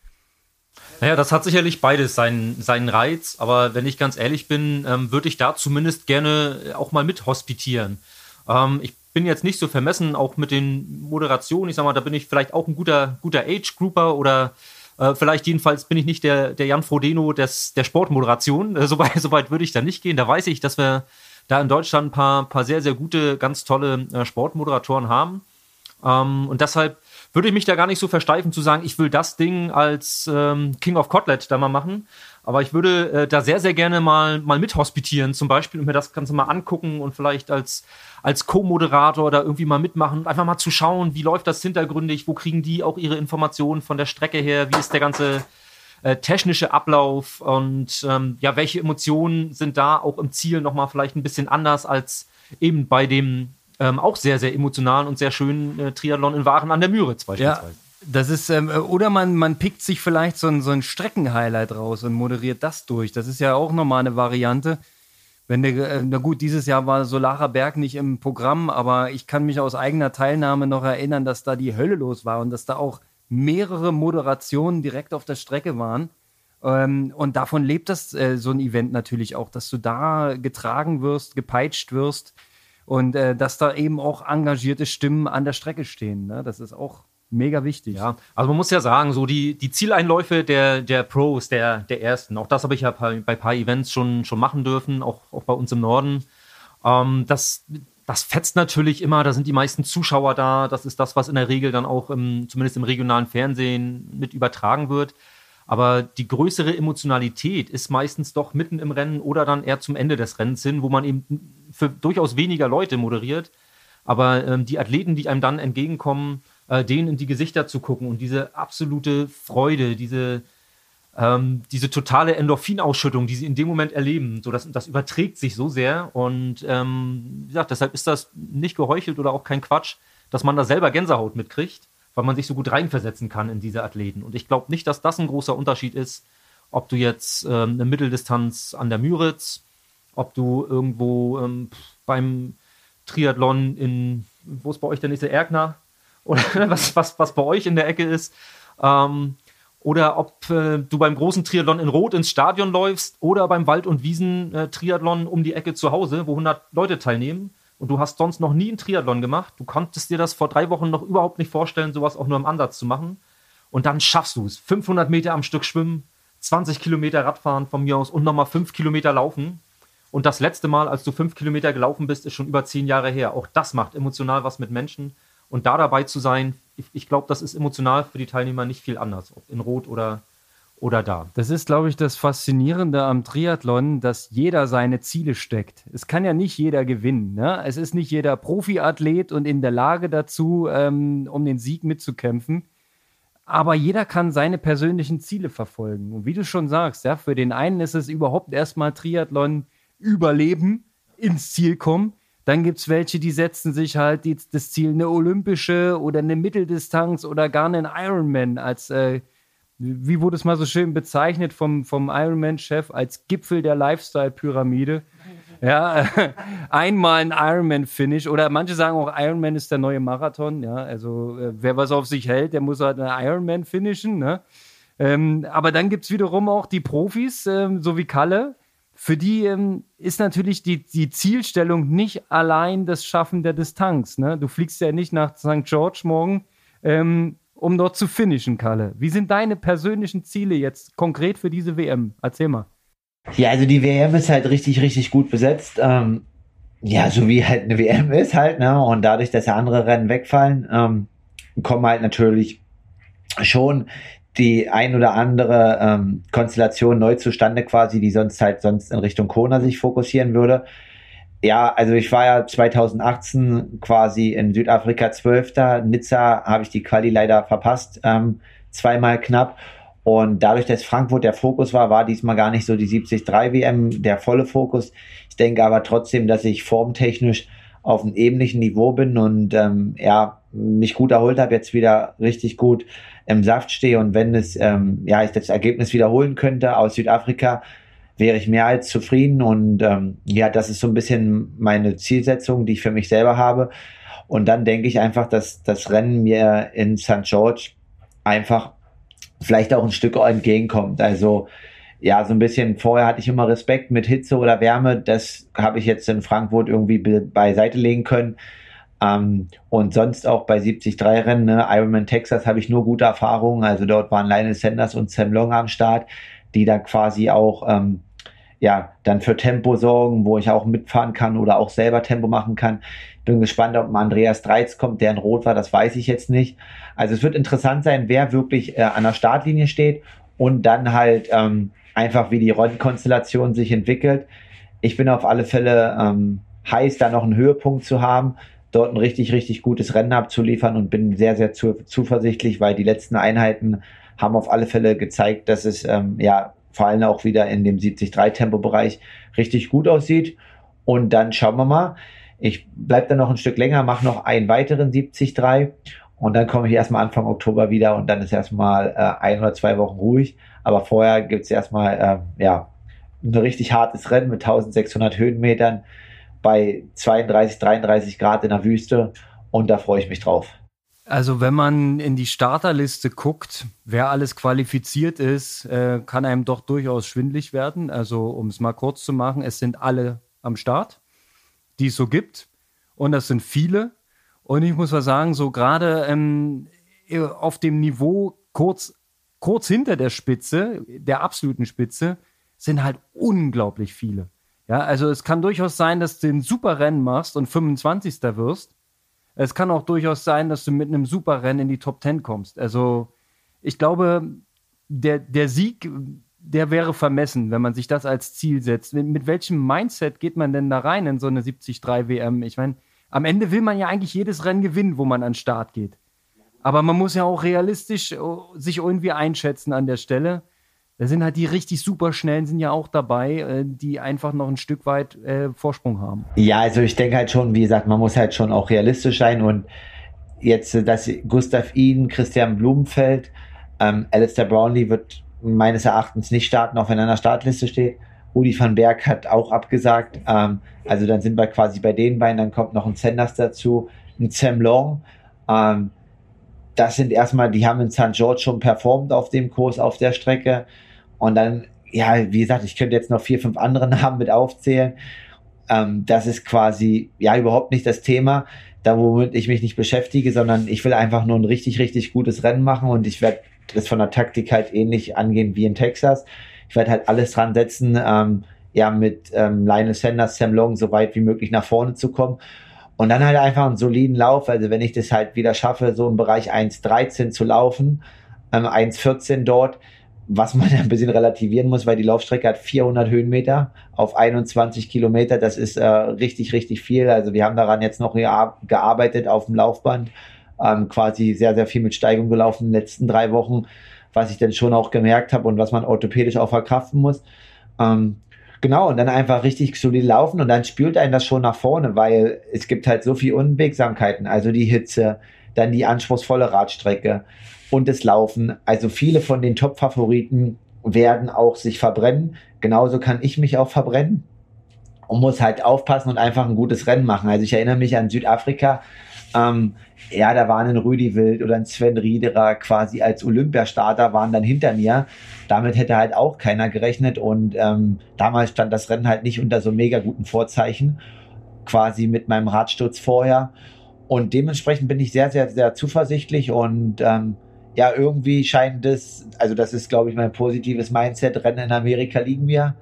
Naja, das hat sicherlich beides seinen, seinen Reiz, aber wenn ich ganz ehrlich bin, ähm, würde ich da zumindest gerne auch mal mit hospitieren. Ähm, ich bin jetzt nicht so vermessen, auch mit den Moderationen. Ich sag mal, da bin ich vielleicht auch ein guter, guter Age-Grouper oder äh, vielleicht jedenfalls bin ich nicht der, der Jan Frodeno des, der Sportmoderation. Äh, Soweit so würde ich da nicht gehen. Da weiß ich, dass wir da in Deutschland ein paar, paar sehr, sehr gute, ganz tolle äh, Sportmoderatoren haben. Ähm, und deshalb würde ich mich da gar nicht so versteifen zu sagen, ich will das Ding als ähm, King of Kotlet da mal machen. Aber ich würde äh, da sehr, sehr gerne mal, mal mithospitieren zum Beispiel und mir das Ganze mal angucken und vielleicht als, als Co-Moderator da irgendwie mal mitmachen. Einfach mal zu schauen, wie läuft das hintergründig, wo kriegen die auch ihre Informationen von der Strecke her, wie ist der ganze äh, technische Ablauf und ähm, ja, welche Emotionen sind da auch im Ziel nochmal vielleicht ein bisschen anders als eben bei dem ähm, auch sehr, sehr emotionalen und sehr schönen äh, Triathlon in Waren an der Müritz beispielsweise. Ja. Das ist, ähm, oder man, man pickt sich vielleicht so ein, so ein Streckenhighlight raus und moderiert das durch. Das ist ja auch nochmal eine Variante. Wenn der, äh, na gut, dieses Jahr war Solarer Berg nicht im Programm, aber ich kann mich aus eigener Teilnahme noch erinnern, dass da die Hölle los war und dass da auch mehrere Moderationen direkt auf der Strecke waren. Ähm, und davon lebt das äh, so ein Event natürlich auch, dass du da getragen wirst, gepeitscht wirst und äh, dass da eben auch engagierte Stimmen an der Strecke stehen. Ne? Das ist auch mega wichtig. Ja, also man muss ja sagen, so die, die Zieleinläufe der, der Pros, der, der ersten, auch das habe ich ja bei, ein paar Events schon, schon machen dürfen, auch, auch bei uns im Norden. Ähm, das, das fetzt natürlich immer, da sind die meisten Zuschauer da. Das ist das, was in der Regel dann auch im, zumindest im regionalen Fernsehen mit übertragen wird. Aber die größere Emotionalität ist meistens doch mitten im Rennen oder dann eher zum Ende des Rennens hin, wo man eben für durchaus weniger Leute moderiert. Aber ähm, die Athleten, die einem dann entgegenkommen, äh, denen in die Gesichter zu gucken und diese absolute Freude, diese, ähm, diese totale Endorphinausschüttung, die sie in dem Moment erleben, so das, das überträgt sich so sehr. Und ähm, wie gesagt, deshalb ist das nicht geheuchelt oder auch kein Quatsch, dass man da selber Gänsehaut mitkriegt, weil man sich so gut reinversetzen kann in diese Athleten. Und ich glaube nicht, dass das ein großer Unterschied ist, ob du jetzt ähm, eine Mitteldistanz an der Müritz, ob du irgendwo ähm, beim Triathlon in, wo ist bei euch der nächste Erkner? Oder was, was, was bei euch in der Ecke ist. Ähm, oder ob äh, du beim großen Triathlon in Rot ins Stadion läufst oder beim Wald- und Wiesen-Triathlon um die Ecke zu Hause, wo 100 Leute teilnehmen und du hast sonst noch nie einen Triathlon gemacht. Du konntest dir das vor drei Wochen noch überhaupt nicht vorstellen, sowas auch nur im Ansatz zu machen. Und dann schaffst du es. 500 Meter am Stück schwimmen, 20 Kilometer Radfahren von mir aus und nochmal 5 Kilometer laufen. Und das letzte Mal, als du 5 Kilometer gelaufen bist, ist schon über 10 Jahre her. Auch das macht emotional was mit Menschen. Und da dabei zu sein, ich, ich glaube, das ist emotional für die Teilnehmer nicht viel anders, ob in Rot oder, oder da. Das ist, glaube ich, das Faszinierende am Triathlon, dass jeder seine Ziele steckt. Es kann ja nicht jeder gewinnen. Ne? Es ist nicht jeder Profiathlet und in der Lage dazu, ähm, um den Sieg mitzukämpfen. Aber jeder kann seine persönlichen Ziele verfolgen. Und wie du schon sagst, ja, für den einen ist es überhaupt erstmal Triathlon überleben, ins Ziel kommen. Dann gibt es welche, die setzen sich halt die, das Ziel, eine olympische oder eine Mitteldistanz oder gar einen Ironman als, äh, wie wurde es mal so schön bezeichnet vom, vom Ironman-Chef, als Gipfel der Lifestyle-Pyramide. Ja, einmal ein Ironman-Finish oder manche sagen auch, Ironman ist der neue Marathon. Ja, also äh, wer was auf sich hält, der muss halt einen Ironman finishen. Ne? Ähm, aber dann gibt es wiederum auch die Profis, ähm, so wie Kalle, für die ähm, ist natürlich die, die Zielstellung nicht allein das Schaffen der Distanz. Ne? Du fliegst ja nicht nach St. George morgen, ähm, um dort zu finishen, Kalle. Wie sind deine persönlichen Ziele jetzt konkret für diese WM? Erzähl mal. Ja, also die WM ist halt richtig, richtig gut besetzt. Ähm, ja, so wie halt eine WM ist halt, ne? Und dadurch, dass ja andere Rennen wegfallen, ähm, kommen halt natürlich schon die ein oder andere ähm, Konstellation neu zustande quasi, die sonst halt sonst in Richtung Kona sich fokussieren würde. Ja, also ich war ja 2018 quasi in Südafrika Zwölfter. Nizza habe ich die Quali leider verpasst, ähm, zweimal knapp. Und dadurch, dass Frankfurt der Fokus war, war diesmal gar nicht so die 73 WM der volle Fokus. Ich denke aber trotzdem, dass ich formtechnisch auf einem ähnlichen Niveau bin und ähm, ja, mich gut erholt habe, jetzt wieder richtig gut im Saft stehe und wenn es, ähm, ja, ich das Ergebnis wiederholen könnte aus Südafrika, wäre ich mehr als zufrieden und ähm, ja, das ist so ein bisschen meine Zielsetzung, die ich für mich selber habe. Und dann denke ich einfach, dass das Rennen mir in St. George einfach vielleicht auch ein Stück entgegenkommt. Also ja, so ein bisschen vorher hatte ich immer Respekt mit Hitze oder Wärme. Das habe ich jetzt in Frankfurt irgendwie beiseite legen können. Ähm, und sonst auch bei 73 Rennen, ne, Ironman Texas habe ich nur gute Erfahrungen. Also dort waren Lionel Sanders und Sam Long am Start, die da quasi auch ähm, ja, dann für Tempo sorgen, wo ich auch mitfahren kann oder auch selber Tempo machen kann. Bin gespannt, ob ein Andreas Dreiz kommt, der in Rot war, das weiß ich jetzt nicht. Also es wird interessant sein, wer wirklich äh, an der Startlinie steht und dann halt ähm, einfach, wie die Rollenkonstellation sich entwickelt. Ich bin auf alle Fälle ähm, heiß, da noch einen Höhepunkt zu haben, dort ein richtig, richtig gutes Rennen abzuliefern und bin sehr, sehr zu, zuversichtlich, weil die letzten Einheiten haben auf alle Fälle gezeigt, dass es ähm, ja vor allem auch wieder in dem 70-3-Tempo-Bereich richtig gut aussieht. Und dann schauen wir mal. Ich bleibe dann noch ein Stück länger, mache noch einen weiteren 70-3 und dann komme ich erstmal Anfang Oktober wieder und dann ist erstmal äh, ein oder zwei Wochen ruhig. Aber vorher gibt es erstmal äh, ja, ein richtig hartes Rennen mit 1600 Höhenmetern bei 32, 33 Grad in der Wüste und da freue ich mich drauf. Also wenn man in die Starterliste guckt, wer alles qualifiziert ist, äh, kann einem doch durchaus schwindlig werden. Also um es mal kurz zu machen, es sind alle am Start, die es so gibt. Und das sind viele. Und ich muss mal sagen, so gerade ähm, auf dem Niveau kurz, kurz hinter der Spitze, der absoluten Spitze, sind halt unglaublich viele. Ja, also es kann durchaus sein, dass du ein super Rennen machst und 25. wirst. Es kann auch durchaus sein, dass du mit einem Superrennen in die Top 10 kommst. Also ich glaube, der, der Sieg, der wäre vermessen, wenn man sich das als Ziel setzt. Mit, mit welchem Mindset geht man denn da rein in so eine 73 WM? Ich meine, am Ende will man ja eigentlich jedes Rennen gewinnen, wo man an den Start geht. Aber man muss ja auch realistisch äh, sich irgendwie einschätzen an der Stelle. Da sind halt die richtig super schnellen sind ja auch dabei, äh, die einfach noch ein Stück weit äh, Vorsprung haben. Ja, also ich denke halt schon, wie gesagt, man muss halt schon auch realistisch sein und jetzt, äh, dass Gustav Iden, Christian Blumenfeld, ähm, Alistair Brownlee wird meines Erachtens nicht starten, auch wenn er an der Startliste steht. Rudi van Berg hat auch abgesagt. Ähm, also dann sind wir quasi bei den beiden. Dann kommt noch ein Sanders dazu, ein Sam Long. Ähm, das sind erstmal, die haben in St. George schon performt auf dem Kurs, auf der Strecke. Und dann, ja, wie gesagt, ich könnte jetzt noch vier, fünf andere Namen mit aufzählen. Ähm, das ist quasi, ja, überhaupt nicht das Thema, da womit ich mich nicht beschäftige, sondern ich will einfach nur ein richtig, richtig gutes Rennen machen und ich werde das von der Taktik halt ähnlich angehen wie in Texas. Ich werde halt alles dran setzen, ähm, ja, mit ähm, Lionel Sanders, Sam Long so weit wie möglich nach vorne zu kommen. Und dann halt einfach einen soliden Lauf. Also wenn ich das halt wieder schaffe, so im Bereich 1,13 zu laufen, ähm, 1,14 dort, was man ein bisschen relativieren muss, weil die Laufstrecke hat 400 Höhenmeter auf 21 Kilometer. Das ist äh, richtig, richtig viel. Also wir haben daran jetzt noch gearbeitet auf dem Laufband, ähm, quasi sehr, sehr viel mit Steigung gelaufen in den letzten drei Wochen, was ich dann schon auch gemerkt habe und was man orthopädisch auch verkraften muss. Ähm, genau, und dann einfach richtig solid laufen und dann spült einen das schon nach vorne, weil es gibt halt so viel Unwegsamkeiten, also die Hitze, dann die anspruchsvolle Radstrecke und das Laufen. Also viele von den Top-Favoriten werden auch sich verbrennen. Genauso kann ich mich auch verbrennen und muss halt aufpassen und einfach ein gutes Rennen machen. Also ich erinnere mich an Südafrika. Ähm, ja, da waren ein Rüdi Wild oder ein Sven Riederer quasi als Olympiastarter waren dann hinter mir. Damit hätte halt auch keiner gerechnet und ähm, damals stand das Rennen halt nicht unter so mega guten Vorzeichen, quasi mit meinem Radsturz vorher. Und dementsprechend bin ich sehr, sehr, sehr zuversichtlich und ähm, ja, irgendwie scheint es, also das ist, glaube ich, mein positives Mindset. Rennen in Amerika liegen mir.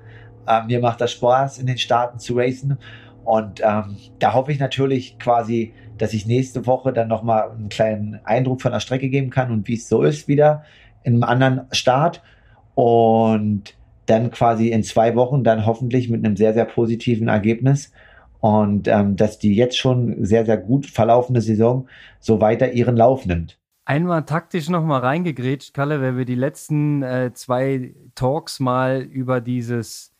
Ähm, mir macht das Spaß, in den Staaten zu racen. Und ähm, da hoffe ich natürlich quasi, dass ich nächste Woche dann nochmal einen kleinen Eindruck von der Strecke geben kann und wie es so ist wieder in einem anderen Start. Und dann quasi in zwei Wochen dann hoffentlich mit einem sehr, sehr positiven Ergebnis. Und ähm, dass die jetzt schon sehr, sehr gut verlaufende Saison so weiter ihren Lauf nimmt einmal taktisch noch mal reingegrätscht, Kalle, wenn wir die letzten äh, zwei Talks mal über dieses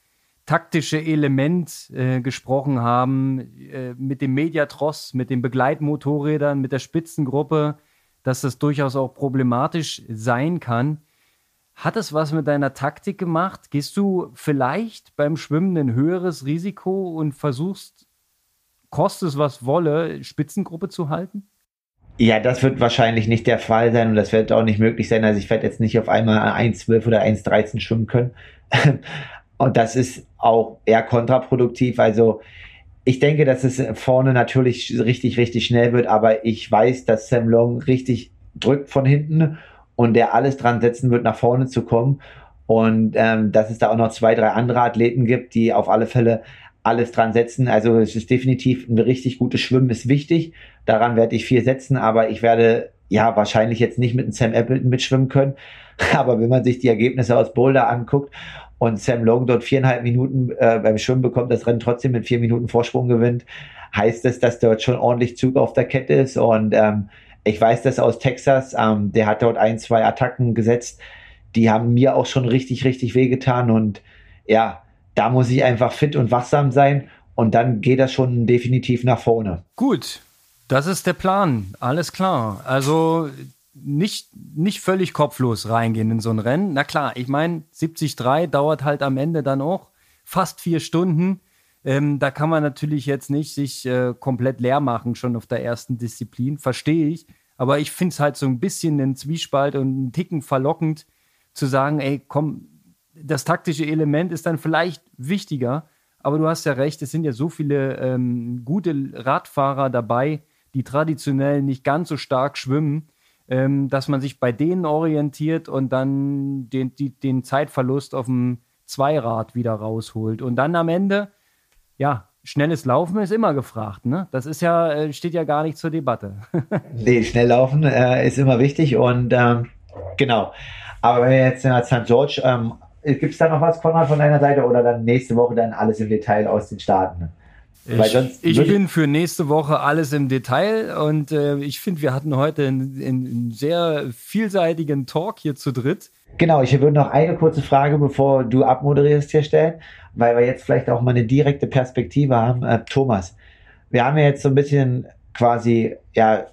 taktische Element äh, gesprochen haben, äh, mit dem Mediatross, mit den Begleitmotorrädern, mit der Spitzengruppe, dass das durchaus auch problematisch sein kann. Hat es was mit deiner Taktik gemacht? Gehst du vielleicht beim Schwimmen ein höheres Risiko und versuchst, kostet es was wolle, Spitzengruppe zu halten? Ja, das wird wahrscheinlich nicht der Fall sein und das wird auch nicht möglich sein. Also ich werde jetzt nicht auf einmal 1,12 oder 1,13 schwimmen können. und das ist auch eher kontraproduktiv. Also ich denke, dass es vorne natürlich richtig, richtig schnell wird, aber ich weiß, dass Sam Long richtig drückt von hinten und der alles dran setzen wird, nach vorne zu kommen. Und ähm, dass es da auch noch zwei, drei andere Athleten gibt, die auf alle Fälle alles dran setzen. Also es ist definitiv ein richtig gutes Schwimmen ist wichtig. Daran werde ich viel setzen, aber ich werde ja wahrscheinlich jetzt nicht mit einem Sam Appleton mitschwimmen können. Aber wenn man sich die Ergebnisse aus Boulder anguckt und Sam Logan dort viereinhalb Minuten äh, beim Schwimmen bekommt, das Rennen trotzdem mit vier Minuten Vorsprung gewinnt, heißt es, dass dort schon ordentlich Zug auf der Kette ist. Und ähm, ich weiß das aus Texas, ähm, der hat dort ein, zwei Attacken gesetzt, die haben mir auch schon richtig, richtig wehgetan. Und ja, da muss ich einfach fit und wachsam sein. Und dann geht das schon definitiv nach vorne. Gut, das ist der Plan. Alles klar. Also nicht, nicht völlig kopflos reingehen in so ein Rennen. Na klar, ich meine, 73 dauert halt am Ende dann auch fast vier Stunden. Ähm, da kann man natürlich jetzt nicht sich äh, komplett leer machen, schon auf der ersten Disziplin, verstehe ich. Aber ich finde es halt so ein bisschen ein Zwiespalt und einen Ticken verlockend zu sagen, ey, komm, das taktische Element ist dann vielleicht wichtiger. Aber du hast ja recht, es sind ja so viele ähm, gute Radfahrer dabei, die traditionell nicht ganz so stark schwimmen ähm, dass man sich bei denen orientiert und dann den, die, den Zeitverlust auf dem Zweirad wieder rausholt. Und dann am Ende, ja, schnelles Laufen ist immer gefragt, ne? Das ist ja, äh, steht ja gar nicht zur Debatte. nee, schnell laufen äh, ist immer wichtig und ähm, genau. Aber wenn wir jetzt nach St. George, ähm, gibt es da noch was, Konrad, von deiner Seite oder dann nächste Woche dann alles im Detail aus den Staaten? Ich, ich bin für nächste Woche alles im Detail und äh, ich finde, wir hatten heute einen, einen, sehr vielseitigen Talk hier zu dritt. Genau, ich würde noch eine kurze Frage, bevor du abmoderierst, hier stellen, weil wir jetzt vielleicht auch mal eine direkte Perspektive haben. Äh, Thomas, wir haben ja jetzt so ein bisschen quasi, ja,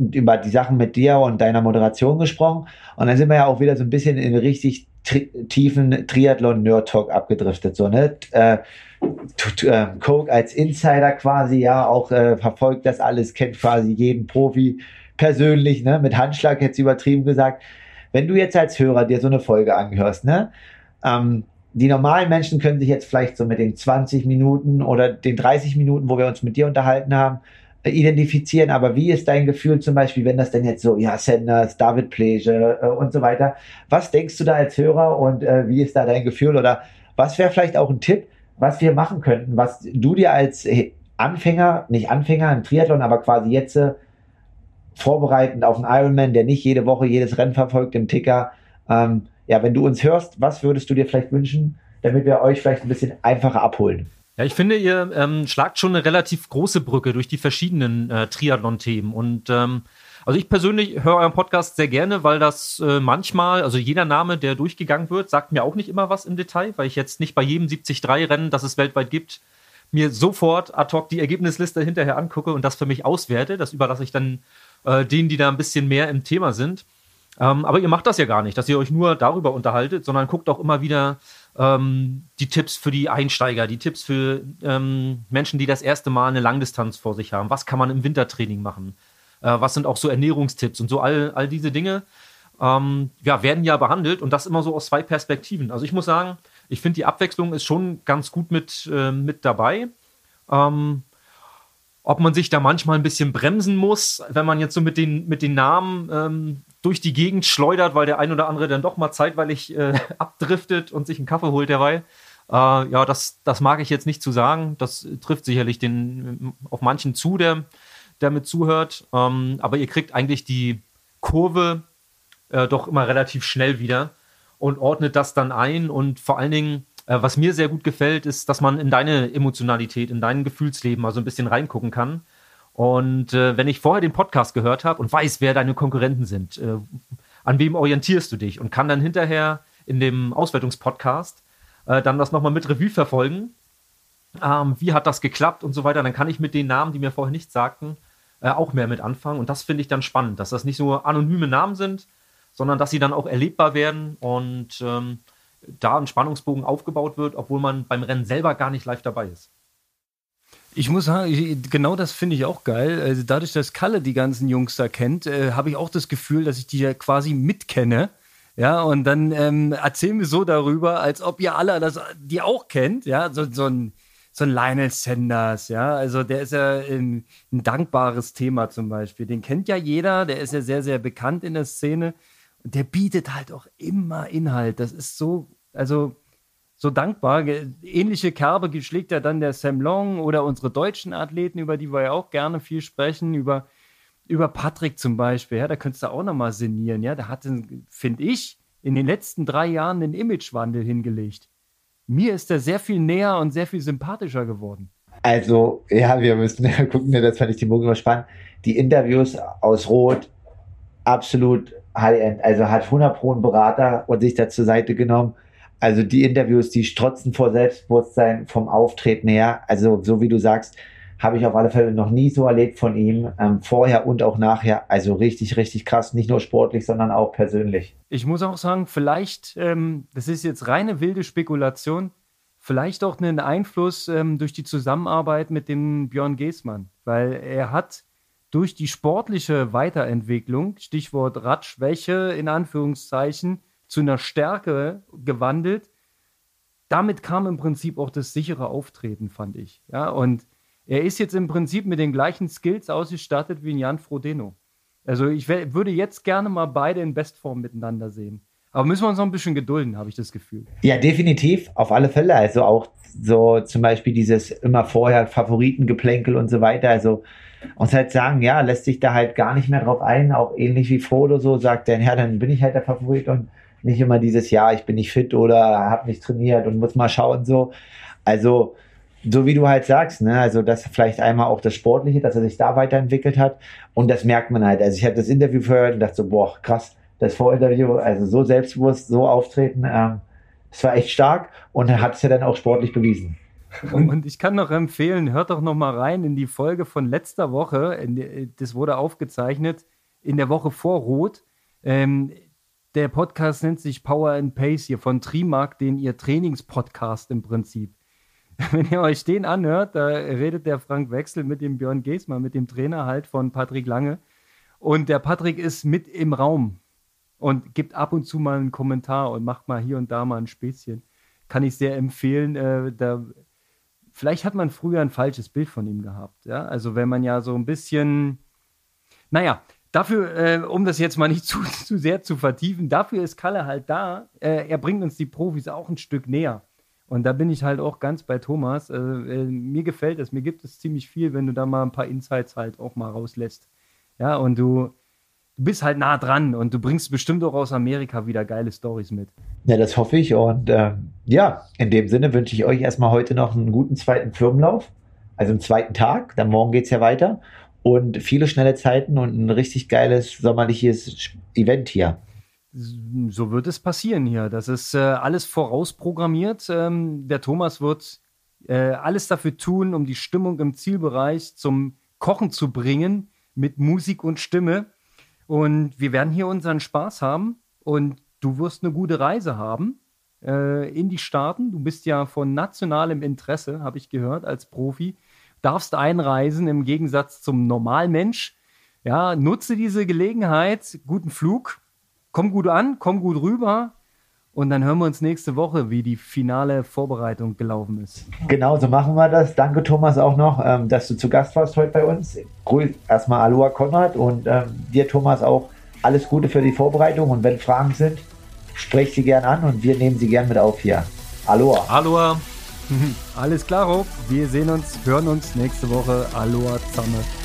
über die Sachen mit dir und deiner Moderation gesprochen und dann sind wir ja auch wieder so ein bisschen in richtig tri tiefen Triathlon-Nerd-Talk abgedriftet, so, ne? Äh, äh, Coke als Insider quasi, ja, auch äh, verfolgt das alles, kennt quasi jeden Profi persönlich, ne, mit Handschlag jetzt übertrieben gesagt. Wenn du jetzt als Hörer dir so eine Folge angehörst, ne, ähm, die normalen Menschen können sich jetzt vielleicht so mit den 20 Minuten oder den 30 Minuten, wo wir uns mit dir unterhalten haben, identifizieren. Aber wie ist dein Gefühl zum Beispiel, wenn das denn jetzt so, ja, Sanders, David Plege äh, und so weiter, was denkst du da als Hörer und äh, wie ist da dein Gefühl oder was wäre vielleicht auch ein Tipp, was wir machen könnten, was du dir als Anfänger, nicht Anfänger im Triathlon, aber quasi jetzt äh, vorbereitend auf einen Ironman, der nicht jede Woche jedes Rennen verfolgt im Ticker. Ähm, ja, wenn du uns hörst, was würdest du dir vielleicht wünschen, damit wir euch vielleicht ein bisschen einfacher abholen? Ja, ich finde, ihr ähm, schlagt schon eine relativ große Brücke durch die verschiedenen äh, Triathlon-Themen und ähm, also ich persönlich höre euren Podcast sehr gerne, weil das äh, manchmal, also jeder Name, der durchgegangen wird, sagt mir auch nicht immer was im Detail, weil ich jetzt nicht bei jedem 73-Rennen, das es weltweit gibt, mir sofort ad hoc die Ergebnisliste hinterher angucke und das für mich auswerte. Das überlasse ich dann äh, denen, die da ein bisschen mehr im Thema sind. Ähm, aber ihr macht das ja gar nicht, dass ihr euch nur darüber unterhaltet, sondern guckt auch immer wieder ähm, die Tipps für die Einsteiger, die Tipps für ähm, Menschen, die das erste Mal eine Langdistanz vor sich haben. Was kann man im Wintertraining machen? Äh, was sind auch so Ernährungstipps und so all, all diese Dinge ähm, ja, werden ja behandelt und das immer so aus zwei Perspektiven. Also ich muss sagen, ich finde die Abwechslung ist schon ganz gut mit, äh, mit dabei. Ähm, ob man sich da manchmal ein bisschen bremsen muss, wenn man jetzt so mit den, mit den Namen ähm, durch die Gegend schleudert, weil der ein oder andere dann doch mal zeitweilig äh, abdriftet und sich einen Kaffee holt derweil. Äh, ja, das, das mag ich jetzt nicht zu sagen. Das trifft sicherlich den, auf manchen zu, der, der mit zuhört. Ähm, aber ihr kriegt eigentlich die Kurve äh, doch immer relativ schnell wieder und ordnet das dann ein. Und vor allen Dingen, äh, was mir sehr gut gefällt, ist, dass man in deine Emotionalität, in dein Gefühlsleben mal so ein bisschen reingucken kann. Und äh, wenn ich vorher den Podcast gehört habe und weiß, wer deine Konkurrenten sind, äh, an wem orientierst du dich und kann dann hinterher in dem Auswertungspodcast äh, dann das nochmal mit Revue verfolgen. Ähm, wie hat das geklappt und so weiter. Dann kann ich mit den Namen, die mir vorher nichts sagten, äh, auch mehr mit anfangen. Und das finde ich dann spannend, dass das nicht so anonyme Namen sind, sondern dass sie dann auch erlebbar werden und ähm, da ein Spannungsbogen aufgebaut wird, obwohl man beim Rennen selber gar nicht live dabei ist. Ich muss sagen, genau das finde ich auch geil. Also dadurch, dass Kalle die ganzen Jungs da kennt, äh, habe ich auch das Gefühl, dass ich die ja quasi mitkenne. Ja, und dann ähm, erzählen wir so darüber, als ob ihr alle das die auch kennt. Ja, so, so ein so ein Lionel Sanders, ja, also der ist ja ein, ein, dankbares Thema zum Beispiel. Den kennt ja jeder, der ist ja sehr, sehr bekannt in der Szene. Der bietet halt auch immer Inhalt. Das ist so, also so dankbar. Ähnliche Kerbe schlägt ja dann der Sam Long oder unsere deutschen Athleten, über die wir ja auch gerne viel sprechen, über, über Patrick zum Beispiel. Ja, da könntest du auch nochmal sinnieren. Ja, der hatte, finde ich, in den letzten drei Jahren einen Imagewandel hingelegt. Mir ist er sehr viel näher und sehr viel sympathischer geworden. Also, ja, wir müssen gucken, das fand ich die Morgen spannend. Die Interviews aus Rot, absolut High-End. Also hat 100 Pro einen Berater und sich da zur Seite genommen. Also die Interviews, die strotzen vor Selbstbewusstsein vom Auftreten her. Also so wie du sagst, habe ich auf alle Fälle noch nie so erlebt von ihm, ähm, vorher und auch nachher. Also richtig, richtig krass, nicht nur sportlich, sondern auch persönlich. Ich muss auch sagen, vielleicht, ähm, das ist jetzt reine wilde Spekulation, vielleicht auch einen Einfluss ähm, durch die Zusammenarbeit mit dem Björn Geßmann, weil er hat durch die sportliche Weiterentwicklung, Stichwort Radschwäche in Anführungszeichen, zu einer Stärke gewandelt. Damit kam im Prinzip auch das sichere Auftreten, fand ich. Ja, und er ist jetzt im Prinzip mit den gleichen Skills ausgestattet wie ein Jan Frodeno. Also ich würde jetzt gerne mal beide in Bestform miteinander sehen. Aber müssen wir uns noch ein bisschen gedulden, habe ich das Gefühl. Ja, definitiv, auf alle Fälle. Also auch so zum Beispiel dieses immer vorher Favoritengeplänkel und so weiter. Also uns halt sagen, ja, lässt sich da halt gar nicht mehr drauf ein, auch ähnlich wie Frodo so sagt, denn ja, dann bin ich halt der Favorit und nicht immer dieses, ja, ich bin nicht fit oder habe nicht trainiert und muss mal schauen so. Also so wie du halt sagst, ne, also das vielleicht einmal auch das Sportliche, dass er sich da weiterentwickelt hat und das merkt man halt. Also ich habe das Interview gehört und dachte so, boah, krass, das Vorinterview, also so selbstbewusst, so auftreten, ähm, das war echt stark und er hat es ja dann auch sportlich bewiesen. Und ich kann noch empfehlen, hört doch noch mal rein in die Folge von letzter Woche. Das wurde aufgezeichnet in der Woche vor Rot. Ähm, der Podcast nennt sich Power and Pace hier von Trimark, den ihr Trainingspodcast im Prinzip. Wenn ihr euch den anhört, da redet der Frank Wechsel mit dem Björn Geßmann, mit dem Trainer halt von Patrick Lange. Und der Patrick ist mit im Raum und gibt ab und zu mal einen Kommentar und macht mal hier und da mal ein Späßchen. Kann ich sehr empfehlen. Äh, da, vielleicht hat man früher ein falsches Bild von ihm gehabt. Ja? Also wenn man ja so ein bisschen, naja, dafür, äh, um das jetzt mal nicht zu, zu sehr zu vertiefen, dafür ist Kalle halt da. Äh, er bringt uns die Profis auch ein Stück näher. Und da bin ich halt auch ganz bei Thomas. Äh, äh, mir gefällt es, mir gibt es ziemlich viel, wenn du da mal ein paar Insights halt auch mal rauslässt. Ja, und du, du bist halt nah dran und du bringst bestimmt auch aus Amerika wieder geile Stories mit. Ja, das hoffe ich. Und äh, ja, in dem Sinne wünsche ich euch erstmal heute noch einen guten zweiten Firmenlauf. Also einen zweiten Tag. Dann morgen geht es ja weiter. Und viele schnelle Zeiten und ein richtig geiles sommerliches Event hier. So wird es passieren hier. Das ist äh, alles vorausprogrammiert. Ähm, der Thomas wird äh, alles dafür tun, um die Stimmung im Zielbereich zum Kochen zu bringen mit Musik und Stimme. Und wir werden hier unseren Spaß haben und du wirst eine gute Reise haben äh, in die Staaten. Du bist ja von nationalem Interesse, habe ich gehört, als Profi. Darfst einreisen im Gegensatz zum Normalmensch. Ja, nutze diese Gelegenheit, guten Flug, komm gut an, komm gut rüber. Und dann hören wir uns nächste Woche, wie die finale Vorbereitung gelaufen ist. Genau, so machen wir das. Danke, Thomas, auch noch, ähm, dass du zu Gast warst heute bei uns. Grüß erstmal Aloha Konrad und ähm, dir, Thomas, auch alles Gute für die Vorbereitung. Und wenn Fragen sind, sprech sie gern an und wir nehmen sie gern mit auf hier. Aloha. Aloha. Alles klar, Wir sehen uns, hören uns nächste Woche. Aloha zusammen.